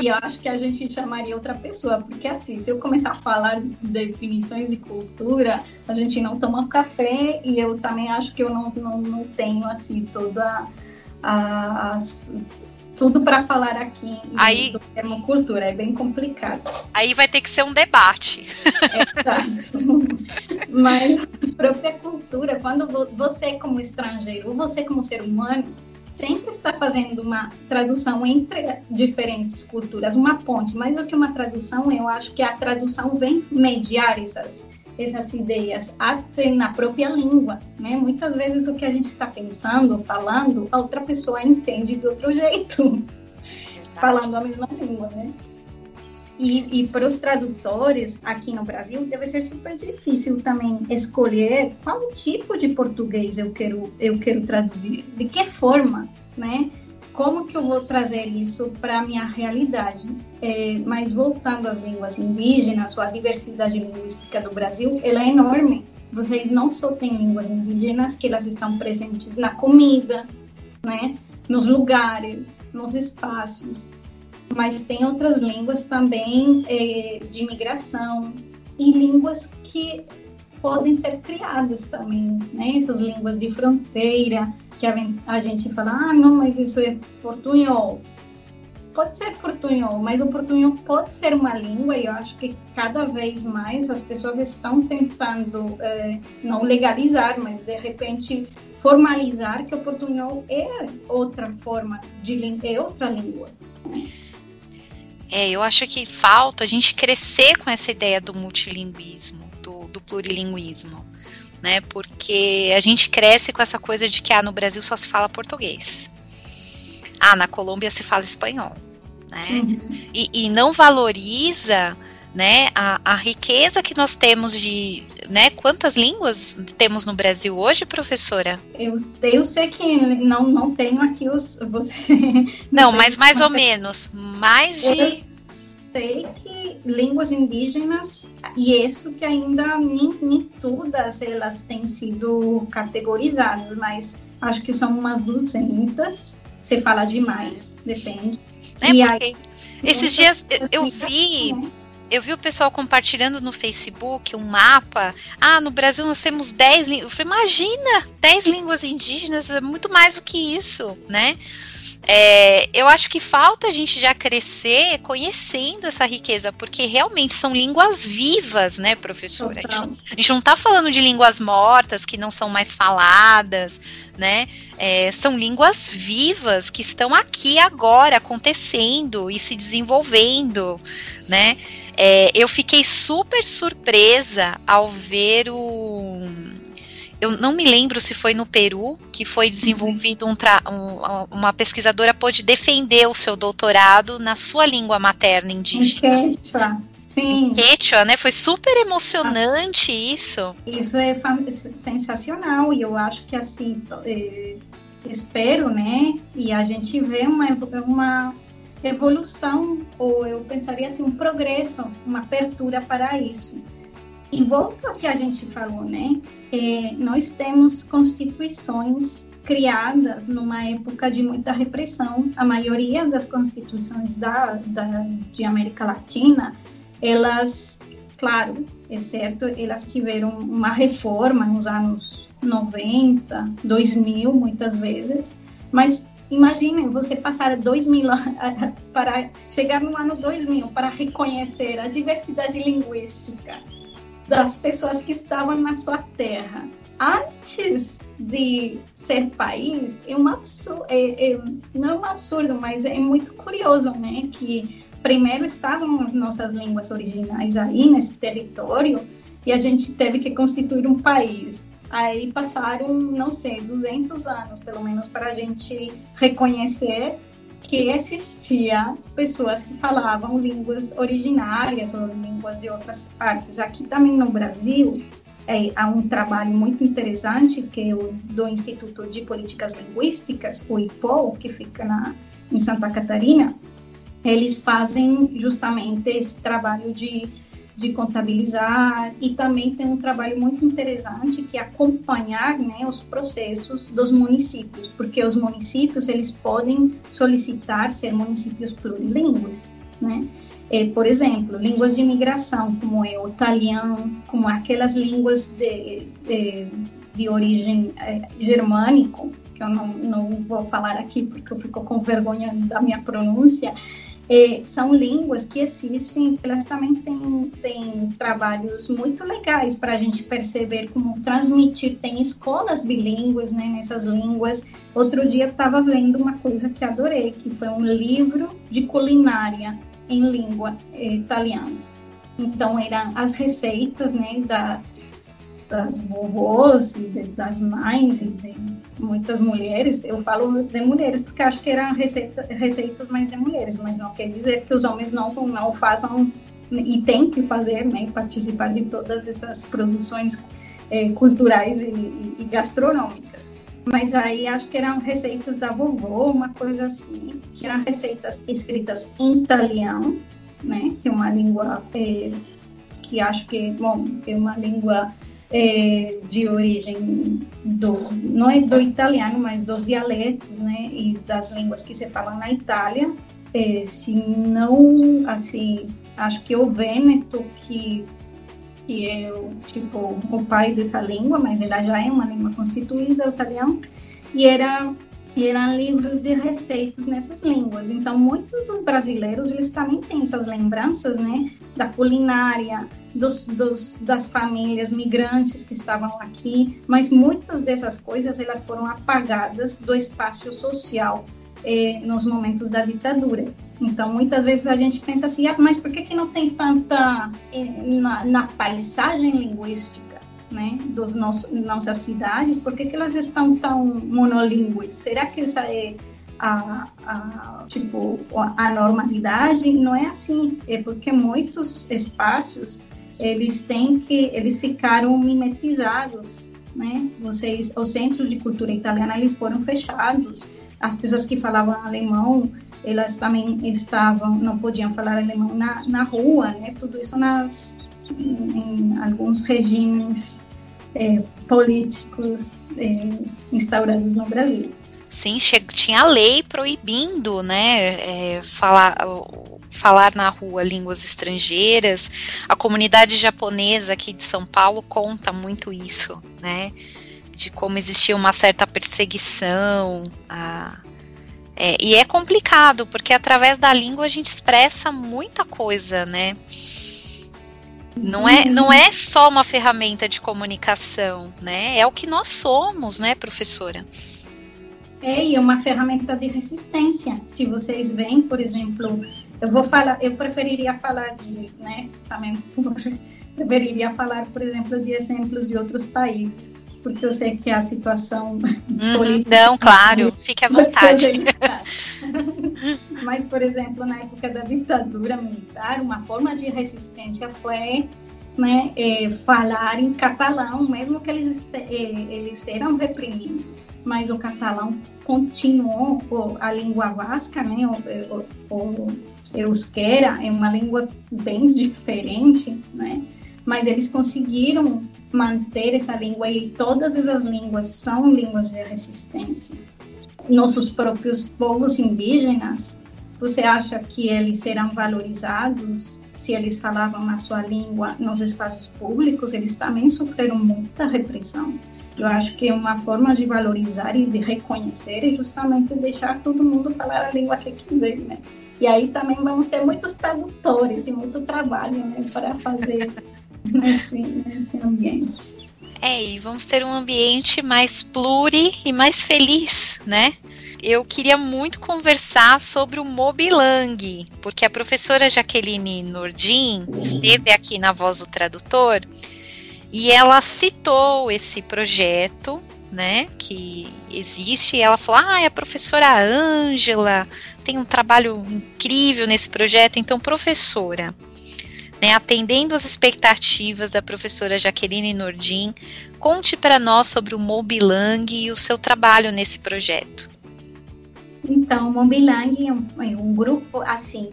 E eu acho que a gente chamaria outra pessoa, porque assim, se eu começar a falar definições de cultura, a gente não toma café e eu também acho que eu não, não, não tenho assim toda a, tudo para falar aqui aí, do termo cultura, é bem complicado. Aí vai ter que ser um debate. Exato. Mas a própria cultura, quando você como estrangeiro, você como ser humano, sempre está fazendo uma tradução entre diferentes culturas, uma ponte. Mais do que uma tradução, eu acho que a tradução vem mediar essas essas ideias até na própria língua, né? Muitas vezes o que a gente está pensando, falando, a outra pessoa entende de outro jeito, falando a mesma língua, né? E, e para os tradutores aqui no Brasil deve ser super difícil também escolher qual tipo de português eu quero eu quero traduzir, de que forma, né? Como que eu vou trazer isso para a minha realidade? É, mas voltando às línguas indígenas, a diversidade linguística do Brasil, ela é enorme. Vocês não só têm línguas indígenas, que elas estão presentes na comida, né? nos lugares, nos espaços, mas tem outras línguas também é, de imigração e línguas que podem ser criadas também, né? Essas línguas de fronteira que a, gente fala, ah, não, mas isso é portunhol. Pode ser portunhol, mas o portunhol pode ser uma língua e eu acho que cada vez mais as pessoas estão tentando é, não legalizar, mas de repente formalizar que o portunhol é outra forma de é outra língua. É, eu acho que falta a gente crescer com essa ideia do multilinguismo, do, do plurilinguismo, né? Porque a gente cresce com essa coisa de que ah, no Brasil só se fala português. Ah, na Colômbia se fala espanhol, né? Uhum. E, e não valoriza né, a, a, riqueza que nós temos de, né, quantas línguas temos no Brasil hoje, professora? Eu, eu sei que não, não tenho aqui os, você... Não, mas mais ou menos, mais de... Eu sei que línguas indígenas, e isso que ainda nem, nem todas elas têm sido categorizadas, mas acho que são umas 200, você fala demais, depende. É e porque aí, esses dias eu vi eu vi o pessoal compartilhando no Facebook um mapa. Ah, no Brasil nós temos 10 línguas. Eu falei, imagina, 10 línguas indígenas, é muito mais do que isso, né? É, eu acho que falta a gente já crescer conhecendo essa riqueza, porque realmente são línguas vivas, né, professora? A gente, a gente não está falando de línguas mortas que não são mais faladas, né? É, são línguas vivas que estão aqui agora acontecendo e se desenvolvendo, né? É, eu fiquei super surpresa ao ver o. Eu não me lembro se foi no Peru que foi desenvolvido um, um, uma pesquisadora pôde defender o seu doutorado na sua língua materna indígena. Em Quechua. Sim. Quechua, né? Foi super emocionante ah, isso. Isso é sensacional e eu acho que assim é, espero, né? E a gente vê uma, uma evolução, ou eu pensaria assim, um progresso, uma abertura para isso. E volto ao que a gente falou, né? É, nós temos constituições criadas numa época de muita repressão. A maioria das constituições da, da, de América Latina, elas, claro, é certo, elas tiveram uma reforma nos anos 90, 2000, muitas vezes, mas Imaginem você passar dois mil para chegar no ano 2000 para reconhecer a diversidade linguística das pessoas que estavam na sua terra. Antes de ser país, é um absurdo, é, é, não é um absurdo, mas é muito curioso, né? Que primeiro estavam as nossas línguas originais aí nesse território e a gente teve que constituir um país. Aí passaram, não sei, 200 anos pelo menos para a gente reconhecer que existia pessoas que falavam línguas originárias ou línguas de outras partes. Aqui também no Brasil é, há um trabalho muito interessante que é o do Instituto de Políticas Linguísticas, o IPOL, que fica na, em Santa Catarina. Eles fazem justamente esse trabalho de de contabilizar e também tem um trabalho muito interessante que é acompanhar né, os processos dos municípios, porque os municípios eles podem solicitar ser municípios plurilingües, né? É, por exemplo, línguas de imigração, como é o italiano, como aquelas línguas de, de de origem é, germânico, que eu não, não vou falar aqui porque eu fico com vergonha da minha pronúncia, é, são línguas que existem, elas também têm, têm trabalhos muito legais para a gente perceber como transmitir. Tem escolas bilíngues né, nessas línguas. Outro dia estava vendo uma coisa que adorei, que foi um livro de culinária em língua é, italiana. Então, eram as receitas né, da, das vovôs e das mães e de muitas mulheres. Eu falo de mulheres porque acho que eram receita, receitas mais de mulheres, mas não quer dizer que os homens não, não façam e têm que fazer, né, participar de todas essas produções eh, culturais e, e, e gastronômicas. Mas aí acho que eram receitas da vovó, uma coisa assim, que eram receitas escritas em italiano, né, que é uma língua eh, que acho que, bom, é uma língua é, de origem do não é do italiano, mas dos dialetos, né, e das línguas que se falam na Itália. É, se não, assim, acho que o Vêneto que que é o tipo o pai dessa língua, mas ela já é uma língua constituída, o italiano, e era e eram livros de receitas nessas línguas. Então, muitos dos brasileiros, eles também têm essas lembranças, né, da culinária, dos, dos, das famílias migrantes que estavam aqui, mas muitas dessas coisas, elas foram apagadas do espaço social eh, nos momentos da ditadura. Então, muitas vezes a gente pensa assim, ah, mas por que, que não tem tanta eh, na, na paisagem linguística? Né, dos nossos, nossas cidades, por que, que elas estão tão monolíngues? Será que essa é a, a, tipo, a normalidade? Não é assim, é porque muitos espaços eles têm que, eles ficaram mimetizados, né? Vocês, os centros de cultura italiana eles foram fechados. As pessoas que falavam alemão, elas também estavam, não podiam falar alemão na, na rua, né? Tudo isso nas em alguns regimes é, políticos é, instaurados no Brasil. Sim, tinha lei proibindo, né, é, falar, falar na rua línguas estrangeiras. A comunidade japonesa aqui de São Paulo conta muito isso, né, de como existia uma certa perseguição. A, é, e é complicado, porque através da língua a gente expressa muita coisa, né? Não é, não é só uma ferramenta de comunicação, né? É o que nós somos, né, professora? É, e é uma ferramenta de resistência. Se vocês veem, por exemplo, eu vou falar, eu preferiria falar de, né, também preferiria falar, por exemplo, de exemplos de outros países, porque eu sei que a situação uhum, política. Não, claro, fique à vontade. Mas, por exemplo, na época da ditadura militar, uma forma de resistência foi né, é, falar em catalão, mesmo que eles, é, eles eram reprimidos. Mas o catalão continuou, a língua vasca, né, o, euskera, é uma língua bem diferente, né? mas eles conseguiram manter essa língua e todas essas línguas são línguas de resistência nossos próprios povos indígenas, você acha que eles serão valorizados se eles falavam a sua língua nos espaços públicos? Eles também sofreram muita repressão. Eu acho que uma forma de valorizar e de reconhecer é justamente deixar todo mundo falar a língua que quiser, né? E aí também vamos ter muitos tradutores e muito trabalho né, para fazer nesse, nesse ambiente. É, e vamos ter um ambiente mais pluri e mais feliz, né? Eu queria muito conversar sobre o Mobilang, porque a professora Jaqueline Nordin esteve aqui na Voz do Tradutor e ela citou esse projeto, né, que existe, e ela falou: "Ah, a professora Ângela tem um trabalho incrível nesse projeto, então professora, né, atendendo as expectativas da professora Jaqueline Nordin, conte para nós sobre o Mobilang e o seu trabalho nesse projeto. Então, o Mobilang é um, é um grupo assim.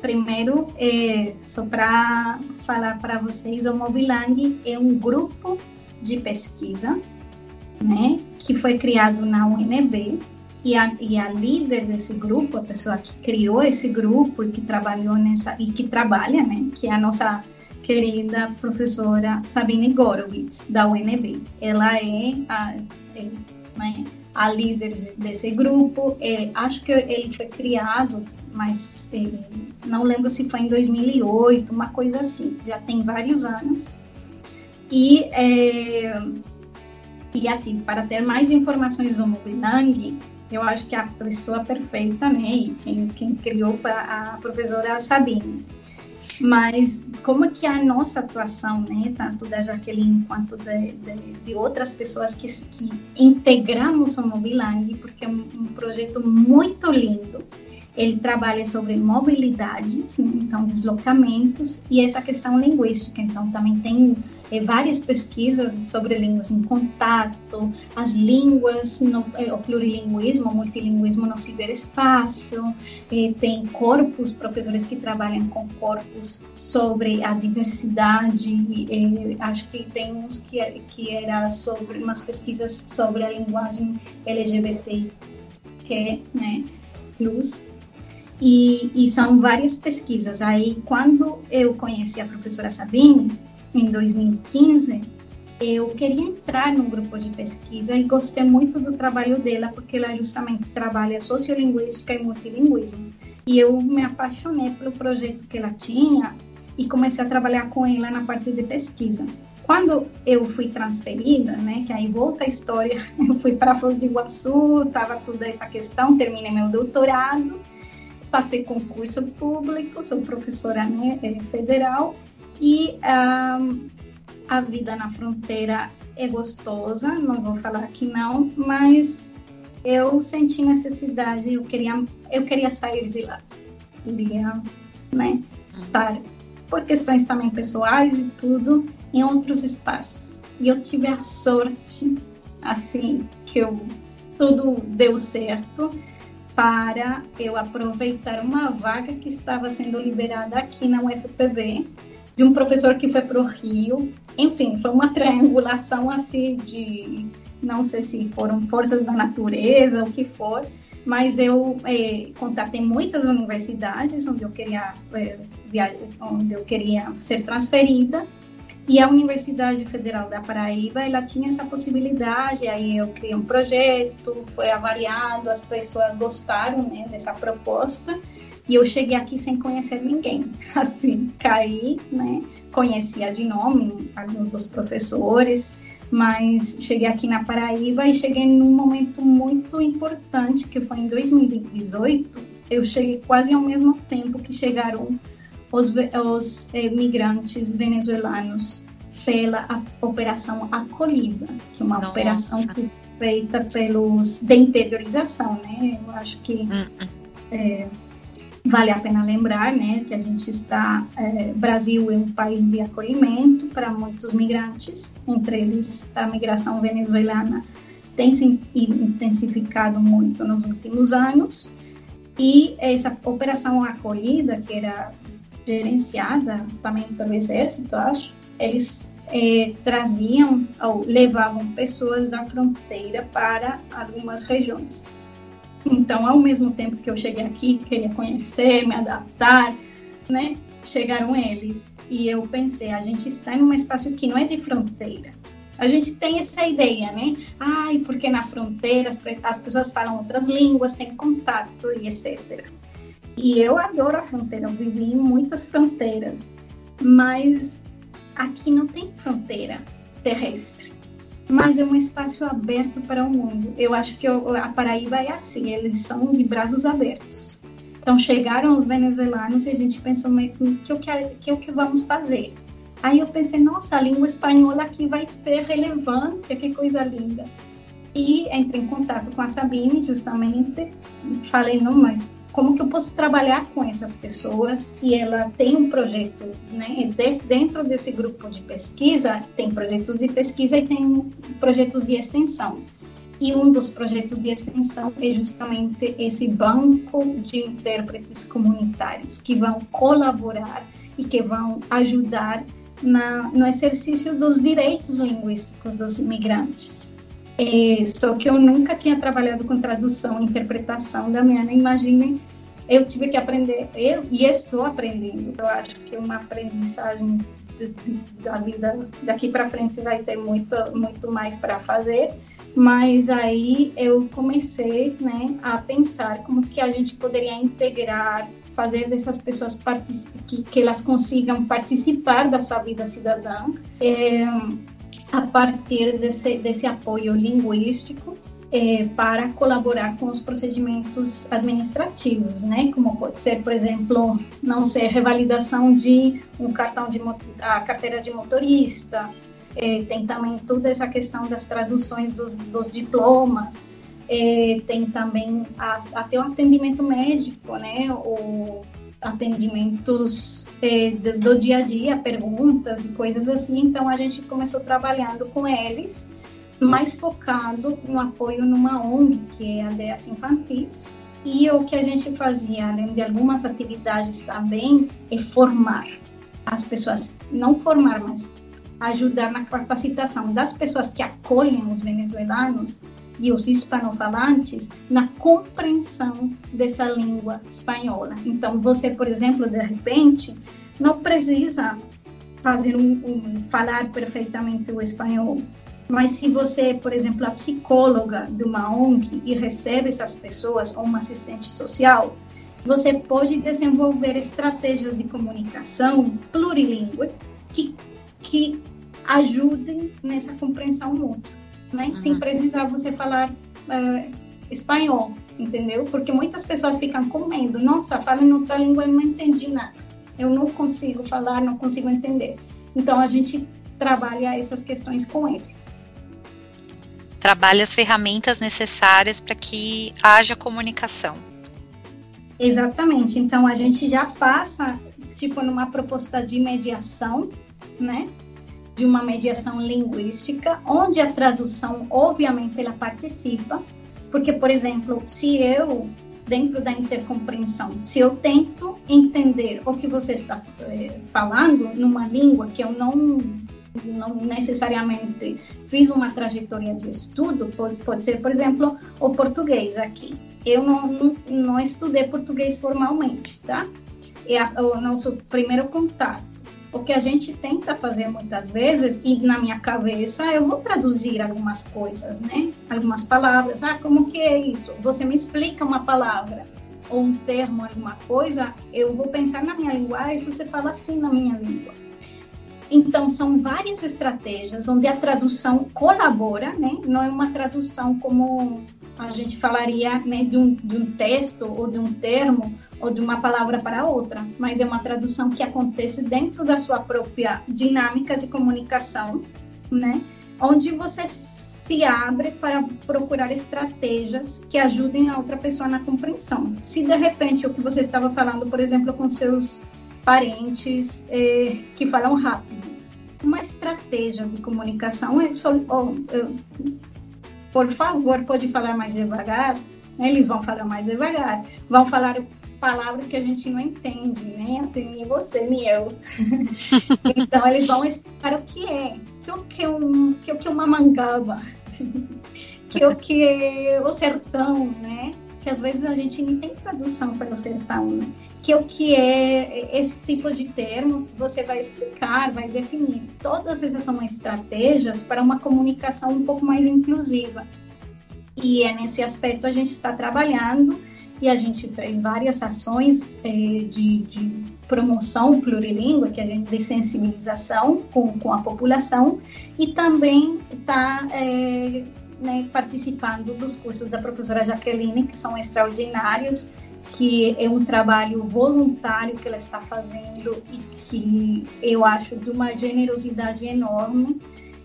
Primeiro, é, só para falar para vocês, o Mobilang é um grupo de pesquisa, né, que foi criado na UNB e a, e a líder desse grupo, a pessoa que criou esse grupo e que trabalhou nessa e que trabalha, né, que é a nossa querida professora Sabine Gorowitz, da UNB. Ela é a, é, né, a líder desse grupo. É, acho que ele foi criado, mas é, não lembro se foi em 2008, uma coisa assim. Já tem vários anos. E, é, e assim, para ter mais informações do Mobilang, eu acho que a pessoa perfeita, né, e quem, quem criou foi a professora Sabine. Mas como que a nossa atuação, né, tanto da Jaqueline quanto de, de, de outras pessoas que, que integramos o Mobilang, porque é um, um projeto muito lindo, ele trabalha sobre mobilidades, né? então deslocamentos e essa questão linguística. Então também tem é, várias pesquisas sobre línguas em contato, as línguas, no, é, o plurilinguismo, o multilinguismo no ciberespaço, é, tem corpos, professores que trabalham com corpos sobre a diversidade, acho que tem uns que, que era sobre umas pesquisas sobre a linguagem LGBT, que, né, plus, e, e, são várias pesquisas. Aí, quando eu conheci a professora Sabine, em 2015, eu queria entrar no grupo de pesquisa e gostei muito do trabalho dela, porque ela justamente trabalha sociolinguística e multilinguismo. E eu me apaixonei pelo projeto que ela tinha e comecei a trabalhar com ela na parte de pesquisa. Quando eu fui transferida, né, que aí volta a história, eu fui para Foz do Iguaçu, tava toda essa questão, terminei meu doutorado, passei concurso público, sou professora né, é, federal e a vida na fronteira é gostosa, não vou falar que não, mas eu senti necessidade, eu queria, eu queria sair de lá, queria né, estar por questões também pessoais e tudo em outros espaços. E eu tive a sorte, assim, que eu tudo deu certo para eu aproveitar uma vaga que estava sendo liberada aqui na UFPB, de um professor que foi para o Rio. Enfim, foi uma triangulação assim de, não sei se foram forças da natureza, o que for, mas eu é, contatei muitas universidades onde eu queria é, onde eu queria ser transferida e a Universidade Federal da Paraíba, ela tinha essa possibilidade, aí eu criei um projeto, foi avaliado, as pessoas gostaram né, dessa proposta, e eu cheguei aqui sem conhecer ninguém. Assim, caí, né? Conhecia de nome alguns dos professores, mas cheguei aqui na Paraíba e cheguei num momento muito importante, que foi em 2018. Eu cheguei quase ao mesmo tempo que chegaram os, os eh, migrantes venezuelanos pela Operação Acolhida, que é uma Nossa. operação que feita pelos de interiorização, né? Eu acho que é, vale a pena lembrar, né, que a gente está é, Brasil é um país de acolhimento para muitos migrantes, entre eles a migração venezuelana tem se intensificado muito nos últimos anos e essa operação acolhida que era gerenciada também pelo exército, acho, eles é, traziam ou levavam pessoas da fronteira para algumas regiões. Então, ao mesmo tempo que eu cheguei aqui, queria conhecer, me adaptar, né? Chegaram eles e eu pensei, a gente está em um espaço que não é de fronteira. A gente tem essa ideia, né? Ai, porque na fronteira as, as pessoas falam outras línguas, têm contato e etc. E eu adoro a fronteira, eu vivi em muitas fronteiras, mas aqui não tem fronteira terrestre, mas é um espaço aberto para o mundo. Eu acho que a Paraíba é assim, eles são de braços abertos. Então chegaram os venezuelanos e a gente pensou, o que, que, o que vamos fazer? Aí eu pensei, nossa, a língua espanhola aqui vai ter relevância, que coisa linda. E entrei em contato com a Sabine, justamente, falei, não, mas como que eu posso trabalhar com essas pessoas e ela tem um projeto, né, dentro desse grupo de pesquisa, tem projetos de pesquisa e tem projetos de extensão. E um dos projetos de extensão é justamente esse banco de intérpretes comunitários que vão colaborar e que vão ajudar na, no exercício dos direitos linguísticos dos imigrantes. É, só que eu nunca tinha trabalhado com tradução interpretação da minha, imaginem, eu tive que aprender, eu, e estou aprendendo. Eu acho que é uma aprendizagem da vida daqui para frente vai ter muito, muito mais para fazer. Mas aí eu comecei né, a pensar como que a gente poderia integrar, fazer dessas pessoas que, que elas consigam participar da sua vida cidadã é, a partir desse, desse apoio linguístico é, para colaborar com os procedimentos administrativos, né? Como pode ser, por exemplo, não ser revalidação de um cartão de a carteira de motorista. É, tem também toda essa questão das traduções dos, dos diplomas. É, tem também a, até o atendimento médico, né? O atendimentos é, do, do dia a dia, perguntas e coisas assim. Então a gente começou trabalhando com eles mais focado no apoio numa ONG, que é a Aldeias Infantis. E o que a gente fazia, além de algumas atividades também, é formar as pessoas, não formar, mas ajudar na capacitação das pessoas que acolhem os venezuelanos e os hispanofalantes na compreensão dessa língua espanhola. Então, você, por exemplo, de repente, não precisa fazer um, um falar perfeitamente o espanhol, mas se você, por exemplo, é psicóloga de uma ONG e recebe essas pessoas ou uma assistente social, você pode desenvolver estratégias de comunicação plurilingüe que, que ajudem nessa compreensão mútua, né? Uhum. Sem precisar você falar uh, espanhol, entendeu? Porque muitas pessoas ficam com medo. Nossa, fala em outra língua e não entendi nada. Eu não consigo falar, não consigo entender. Então, a gente trabalha essas questões com eles trabalha as ferramentas necessárias para que haja comunicação. Exatamente. Então a gente já passa tipo numa proposta de mediação, né? De uma mediação linguística, onde a tradução, obviamente, ela participa, porque, por exemplo, se eu dentro da intercompreensão, se eu tento entender o que você está é, falando numa língua que eu não não necessariamente fiz uma trajetória de estudo, pode, pode ser, por exemplo, o português aqui. Eu não, não, não estudei português formalmente, tá? É o nosso primeiro contato. O que a gente tenta fazer muitas vezes, e na minha cabeça eu vou traduzir algumas coisas, né? Algumas palavras. Ah, como que é isso? Você me explica uma palavra ou um termo, alguma coisa, eu vou pensar na minha linguagem, você fala assim na minha língua. Então, são várias estratégias onde a tradução colabora, né? não é uma tradução como a gente falaria né, de, um, de um texto ou de um termo ou de uma palavra para outra, mas é uma tradução que acontece dentro da sua própria dinâmica de comunicação, né? onde você se abre para procurar estratégias que ajudem a outra pessoa na compreensão. Se de repente o que você estava falando, por exemplo, com seus parentes eh, que falam rápido. Uma estratégia de comunicação é só, oh, por favor, pode falar mais devagar. Eles vão falar mais devagar, vão falar palavras que a gente não entende, né? Até nem você, nem eu. então eles vão explicar o que é, que o que é, um, que o que é uma mangaba, que o que é o sertão, né? Que às vezes a gente nem tem tradução para o sertão, né? que o que é esse tipo de termos, você vai explicar, vai definir. Todas essas são estratégias para uma comunicação um pouco mais inclusiva. E é nesse aspecto a gente está trabalhando e a gente fez várias ações é, de, de, promoção plurilingüe, que a gente de sensibilização com, com a população e também está é, né, participando dos cursos da professora Jaqueline, que são extraordinários, que é um trabalho voluntário que ela está fazendo e que eu acho de uma generosidade enorme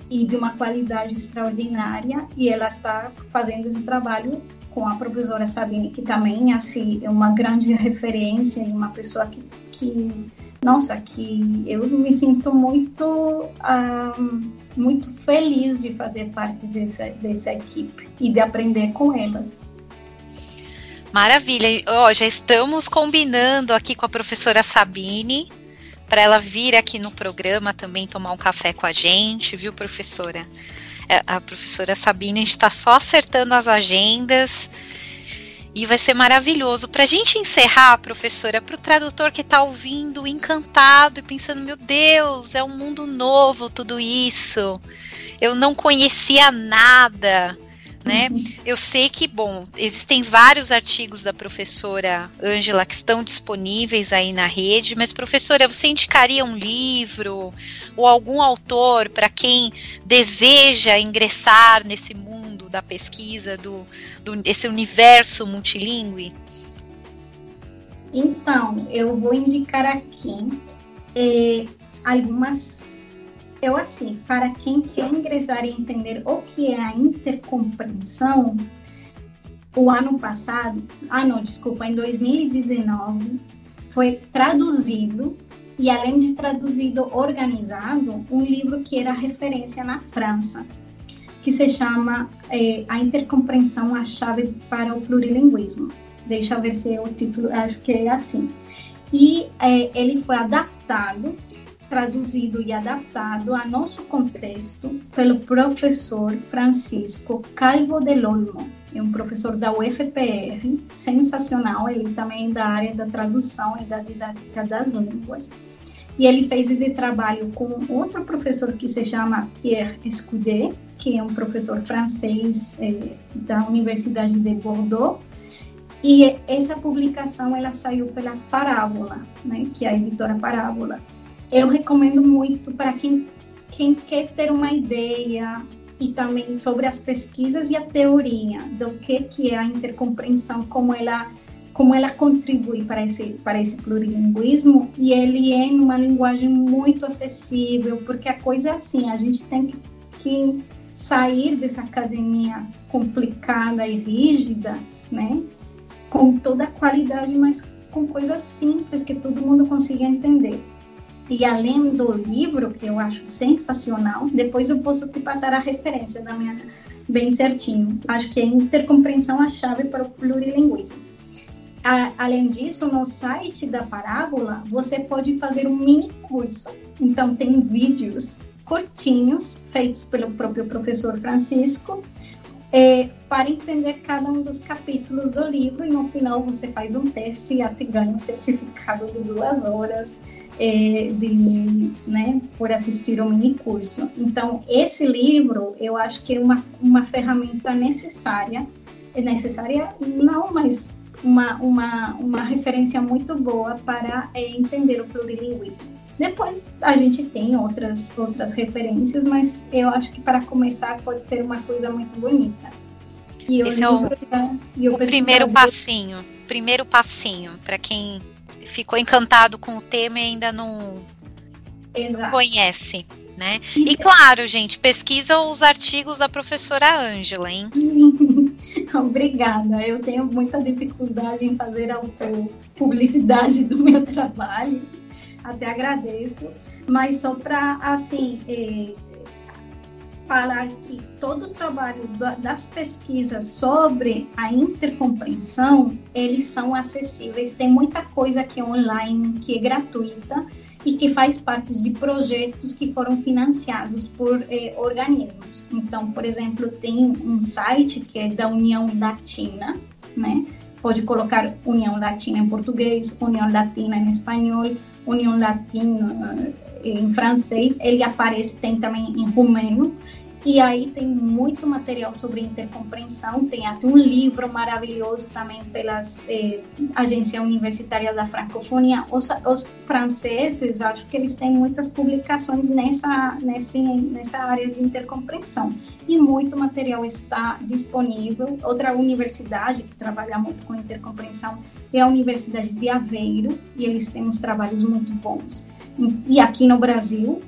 e de uma qualidade extraordinária e ela está fazendo esse trabalho com a professora Sabine que também assim é uma grande referência e uma pessoa que, que nossa que eu me sinto muito um, muito feliz de fazer parte dessa dessa equipe e de aprender com elas Maravilha. Ó, já estamos combinando aqui com a professora Sabine para ela vir aqui no programa também tomar um café com a gente, viu, professora? É, a professora Sabine está só acertando as agendas. E vai ser maravilhoso. Para a gente encerrar, professora, para o tradutor que está ouvindo, encantado e pensando: meu Deus, é um mundo novo tudo isso. Eu não conhecia nada né? Uhum. Eu sei que, bom, existem vários artigos da professora Ângela que estão disponíveis aí na rede, mas professora, você indicaria um livro ou algum autor para quem deseja ingressar nesse mundo da pesquisa, do, do esse universo multilingüe? Então, eu vou indicar aqui eh, algumas eu, assim, para quem quer ingressar e entender o que é a intercompreensão, o ano passado, ah não, desculpa, em 2019, foi traduzido e além de traduzido, organizado, um livro que era referência na França, que se chama é, A Intercompreensão, a Chave para o Plurilinguismo. Deixa eu ver se é o título, acho que é assim. E é, ele foi adaptado traduzido e adaptado a nosso contexto pelo professor Francisco Calvo del Olmo. É um professor da UFPR, sensacional, ele também é da área da tradução e da didática das línguas. E ele fez esse trabalho com outro professor que se chama Pierre Escudé, que é um professor francês eh, da Universidade de Bordeaux. E essa publicação ela saiu pela Parábola, né, que é a editora Parábola eu recomendo muito para quem, quem quer ter uma ideia e também sobre as pesquisas e a teoria do que, que é a intercompreensão, como ela como ela contribui para esse para esse plurilinguismo e ele é em uma linguagem muito acessível porque a coisa é assim a gente tem que sair dessa academia complicada e rígida né com toda a qualidade mas com coisas simples que todo mundo consiga entender e além do livro, que eu acho sensacional, depois eu posso te passar a referência da minha bem certinho. Acho que é intercompreensão a chave para o plurilinguismo. A, além disso, no site da Parábola, você pode fazer um mini curso. Então, tem vídeos curtinhos, feitos pelo próprio professor Francisco, é, para entender cada um dos capítulos do livro. E no final, você faz um teste e até ganha um certificado de duas horas é, de, né, por assistir o mini curso. Então, esse livro, eu acho que é uma, uma ferramenta necessária, é necessária não, mas uma, uma, uma referência muito boa para é, entender o plurilinguismo. Depois a gente tem outras, outras referências, mas eu acho que para começar pode ser uma coisa muito bonita. E Esse é o, o primeiro passinho, primeiro passinho para quem ficou encantado com o tema e ainda não, não conhece. Né? E claro, gente, pesquisa os artigos da professora Ângela, hein? Obrigada. Eu tenho muita dificuldade em fazer autopublicidade do meu trabalho. Até agradeço. Mas só para, assim, eh, falar que todo o trabalho das pesquisas sobre a intercompreensão, eles são acessíveis. Tem muita coisa que é online, que é gratuita e que faz parte de projetos que foram financiados por eh, organismos. Então, por exemplo, tem um site que é da União Latina, né? Pode colocar União Latina em português, União Latina em espanhol, União Latina eh, em francês. Ele aparece, tem também em rumeno. E aí tem muito material sobre intercompreensão, tem até um livro maravilhoso também pelas eh, agência universitária da francofonia. Os, os, franceses, acho que eles têm muitas publicações nessa, nesse, nessa área de intercompreensão. E muito material está disponível. Outra universidade que trabalha muito com intercompreensão é a Universidade de Aveiro, e eles têm uns trabalhos muito bons. E aqui no Brasil,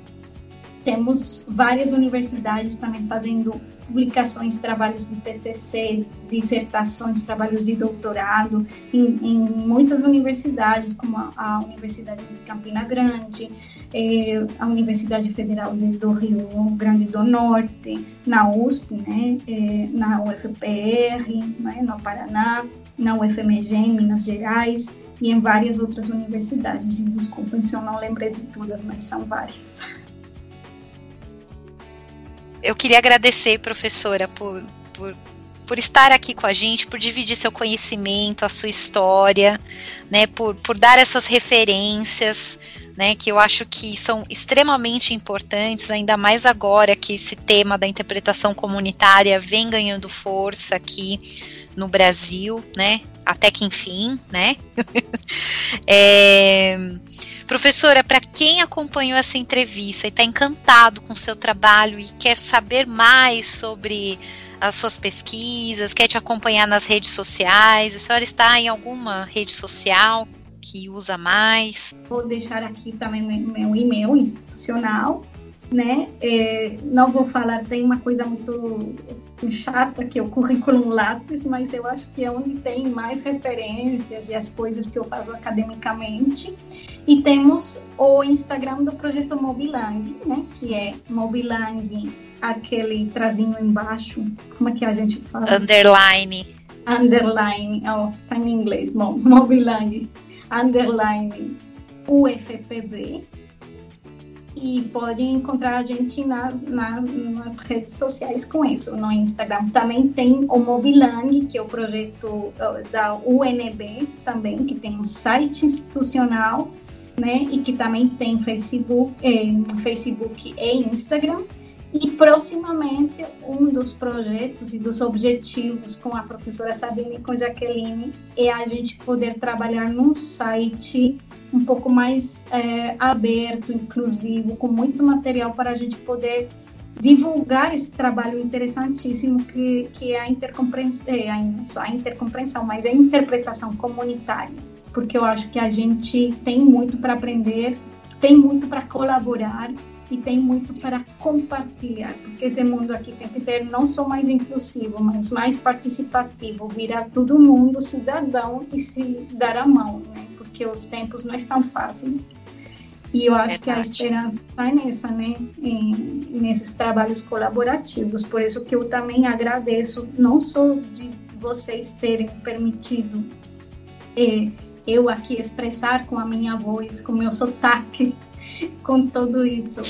temos várias universidades também fazendo publicações, trabalhos de TCC, dissertações, trabalhos de doutorado em, em muitas universidades, como a, a, Universidade de Campina Grande, eh, a Universidade Federal de, do Rio Grande do Norte, na USP, né, eh, na UFPR, né, no Paraná, na UFMG, em Minas Gerais, e em várias outras universidades. E desculpem se eu não lembrei de todas, mas são várias eu queria agradecer, professora, por, por por estar aqui com a gente, por dividir seu conhecimento, a sua história, né, por, por dar essas referências, né, que eu acho que são extremamente importantes, ainda mais agora que esse tema da interpretação comunitária vem ganhando força aqui no Brasil, né, até que enfim, né. é, Professora, para quem acompanhou essa entrevista e está encantado com o seu trabalho e quer saber mais sobre as suas pesquisas, quer te acompanhar nas redes sociais, a senhora está em alguma rede social que usa mais? Vou deixar aqui também meu e-mail institucional, né? É, não vou falar, tem uma coisa muito chata que é o currículo Lattes, mas eu acho que é onde tem mais referências e as coisas que eu faço academicamente. E temos o Instagram do projeto Mobilang, né? Que é Mobilang, aquele trazinho embaixo. Como é que a gente fala? Underline. Underline, oh, tá em inglês, bom, Mobilang, underline UFPB e podem encontrar a gente nas, nas, nas, redes sociais com isso. No Instagram também tem o Mobilang, que é o projeto da UNB também, que tem um site institucional, né, e que também tem Facebook, eh, Facebook e Instagram. E proximamente, um dos projetos e dos objetivos com a professora Sabine e com Jaqueline é a gente poder trabalhar num site um pouco mais é, aberto, inclusivo, com muito material para a gente poder divulgar esse trabalho interessantíssimo que, que é a intercompreensão, é, só a intercompreensão, mas a interpretação comunitária, porque eu acho que a gente tem muito para aprender, tem muito para colaborar e tem muito para compartilhar, porque esse mundo aqui tem que ser não só mais inclusivo, mas mais participativo, virar todo mundo cidadão e se dar a mão, né? porque os tempos não estão fáceis. E eu acho Verdade. que a esperança está nessa, né? Em, nesses trabalhos colaborativos. Por isso que eu também agradeço, não só de vocês terem permitido eh, eu aqui expressar com a minha voz, com o meu sotaque, com tudo isso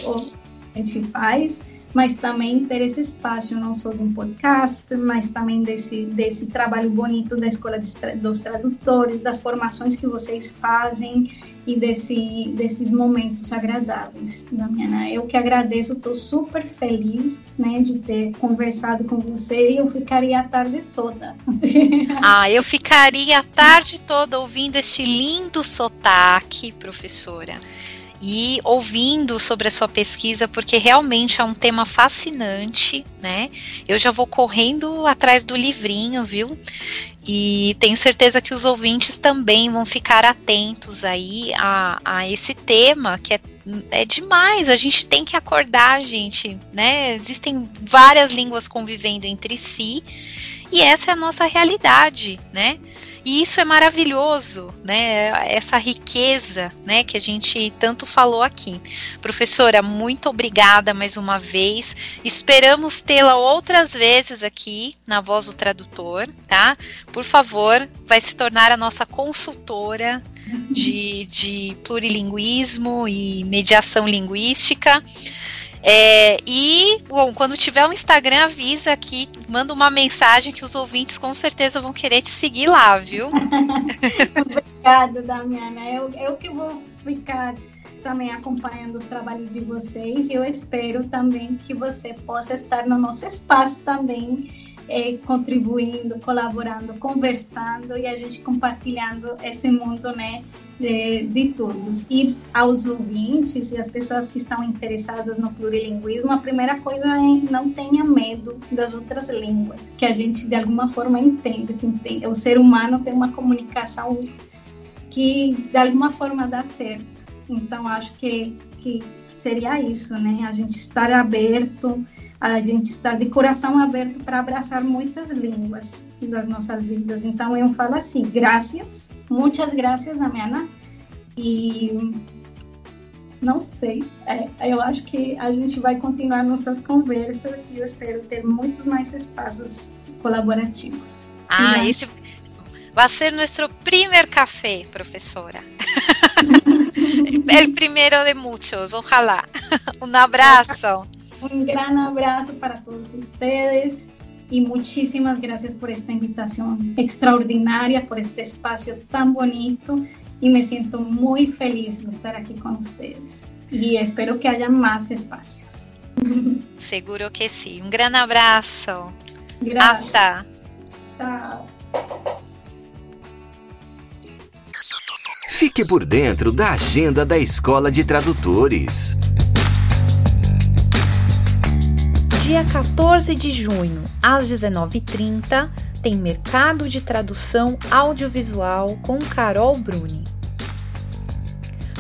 a gente faz, mas também ter esse espaço não só de um podcast, mas também desse, desse trabalho bonito da Escola dos Tradutores, das formações que vocês fazem e desse, desses momentos agradáveis, Damiana. Eu que agradeço, estou super feliz né, de ter conversado com você e eu ficaria a tarde toda. Ah, eu ficaria a tarde toda ouvindo este lindo sotaque, professora e ouvindo sobre a sua pesquisa, porque realmente é um tema fascinante, né? Eu já vou correndo atrás do livrinho, viu? E tenho certeza que os ouvintes também vão ficar atentos aí a, a esse tema, que é, é demais. A gente tem que acordar, gente, né? Existem várias línguas convivendo entre si, e essa é a nossa realidade, né? E isso é maravilhoso, né? Essa riqueza, né, que a gente tanto falou aqui. Professora, muito obrigada mais uma vez. Esperamos tê-la outras vezes aqui na Voz do Tradutor, tá? Por favor, vai se tornar a nossa consultora de, de plurilinguismo e mediação linguística. É, e, bom, quando tiver um Instagram, avisa aqui, manda uma mensagem que os ouvintes com certeza vão querer te seguir lá, viu? Obrigada, Damiana. Eu, eu que vou ficar também acompanhando os trabalhos de vocês e eu espero também que você possa estar no nosso espaço também é, contribuindo, colaborando, conversando e a gente compartilhando esse mundo, né, de, de todos. E aos ouvintes e as pessoas que estão interessadas no plurilinguismo, a primeira coisa é não tenha medo das outras línguas, que a gente de alguma forma entende, se entende. O ser humano tem uma comunicação que de alguma forma dá certo. Então acho que que seria isso, né? A gente estar aberto a gente está de coração aberto para abraçar muitas línguas das nossas vidas. Então eu falo assim, graças, muitas graças, Amena. E não sei, é, eu acho que a gente vai continuar nossas conversas e eu espero ter muitos mais espaços colaborativos. Ah, esse vai ser nosso primeiro café, professora. El primero de muchos, ojalá. Um abraço. Un gran abrazo para todos ustedes y muchísimas gracias por esta invitación extraordinaria, por este espacio tan bonito y me siento muy feliz de estar aquí con ustedes y espero que haya más espacios. Seguro que sí. Un gran abrazo. Gracias. Hasta. Chao. Fique por dentro da agenda da Escola de Tradutores. Dia 14 de junho, às 19h30, tem Mercado de Tradução Audiovisual com Carol Bruni.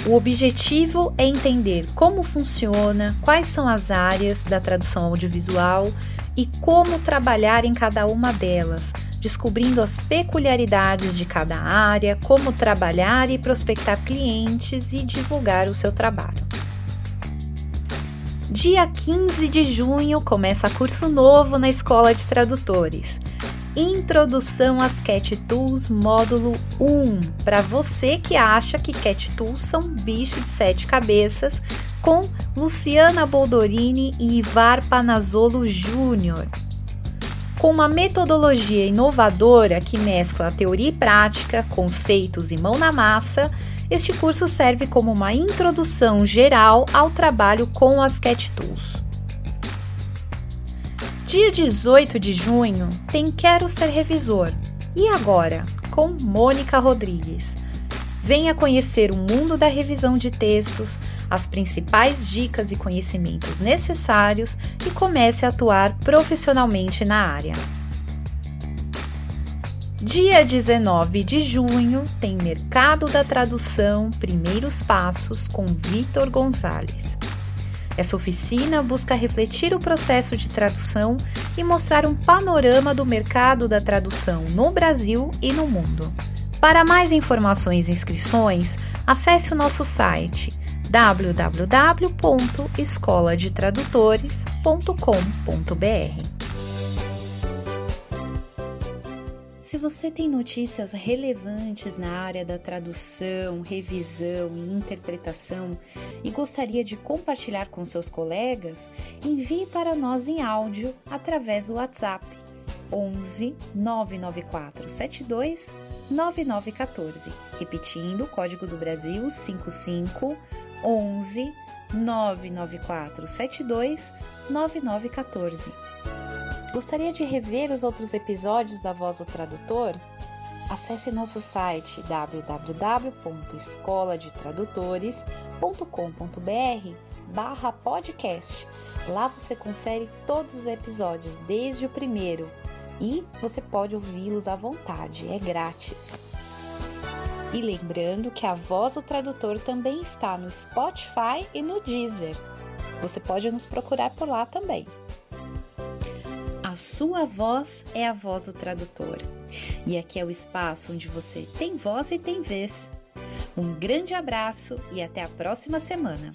O objetivo é entender como funciona, quais são as áreas da tradução audiovisual e como trabalhar em cada uma delas, descobrindo as peculiaridades de cada área, como trabalhar e prospectar clientes e divulgar o seu trabalho. Dia 15 de junho começa curso novo na Escola de Tradutores. Introdução às Cat Tools módulo 1, para você que acha que Cat Tools são bicho de sete cabeças, com Luciana Boldorini e Ivar Panazolo Júnior. Com uma metodologia inovadora que mescla teoria e prática, conceitos e mão na massa, este curso serve como uma introdução geral ao trabalho com as Cat Tools. Dia 18 de junho tem Quero Ser Revisor. E agora? Com Mônica Rodrigues. Venha conhecer o mundo da revisão de textos, as principais dicas e conhecimentos necessários e comece a atuar profissionalmente na área. Dia 19 de junho tem Mercado da Tradução Primeiros Passos com Vitor Gonzalez. Essa oficina busca refletir o processo de tradução e mostrar um panorama do mercado da tradução no Brasil e no mundo. Para mais informações e inscrições, acesse o nosso site www.escoladetradutores.com.br. Se você tem notícias relevantes na área da tradução, revisão e interpretação e gostaria de compartilhar com seus colegas, envie para nós em áudio através do WhatsApp 11 994 72 9914. Repetindo, o código do Brasil 55 11 994 72 9914. Gostaria de rever os outros episódios da Voz do Tradutor? Acesse nosso site www.escoladetradutores.com.br barra podcast. Lá você confere todos os episódios, desde o primeiro, e você pode ouvi-los à vontade, é grátis. E lembrando que a Voz do Tradutor também está no Spotify e no Deezer. Você pode nos procurar por lá também. A sua voz é a voz do tradutor. E aqui é o espaço onde você tem voz e tem vez. Um grande abraço e até a próxima semana.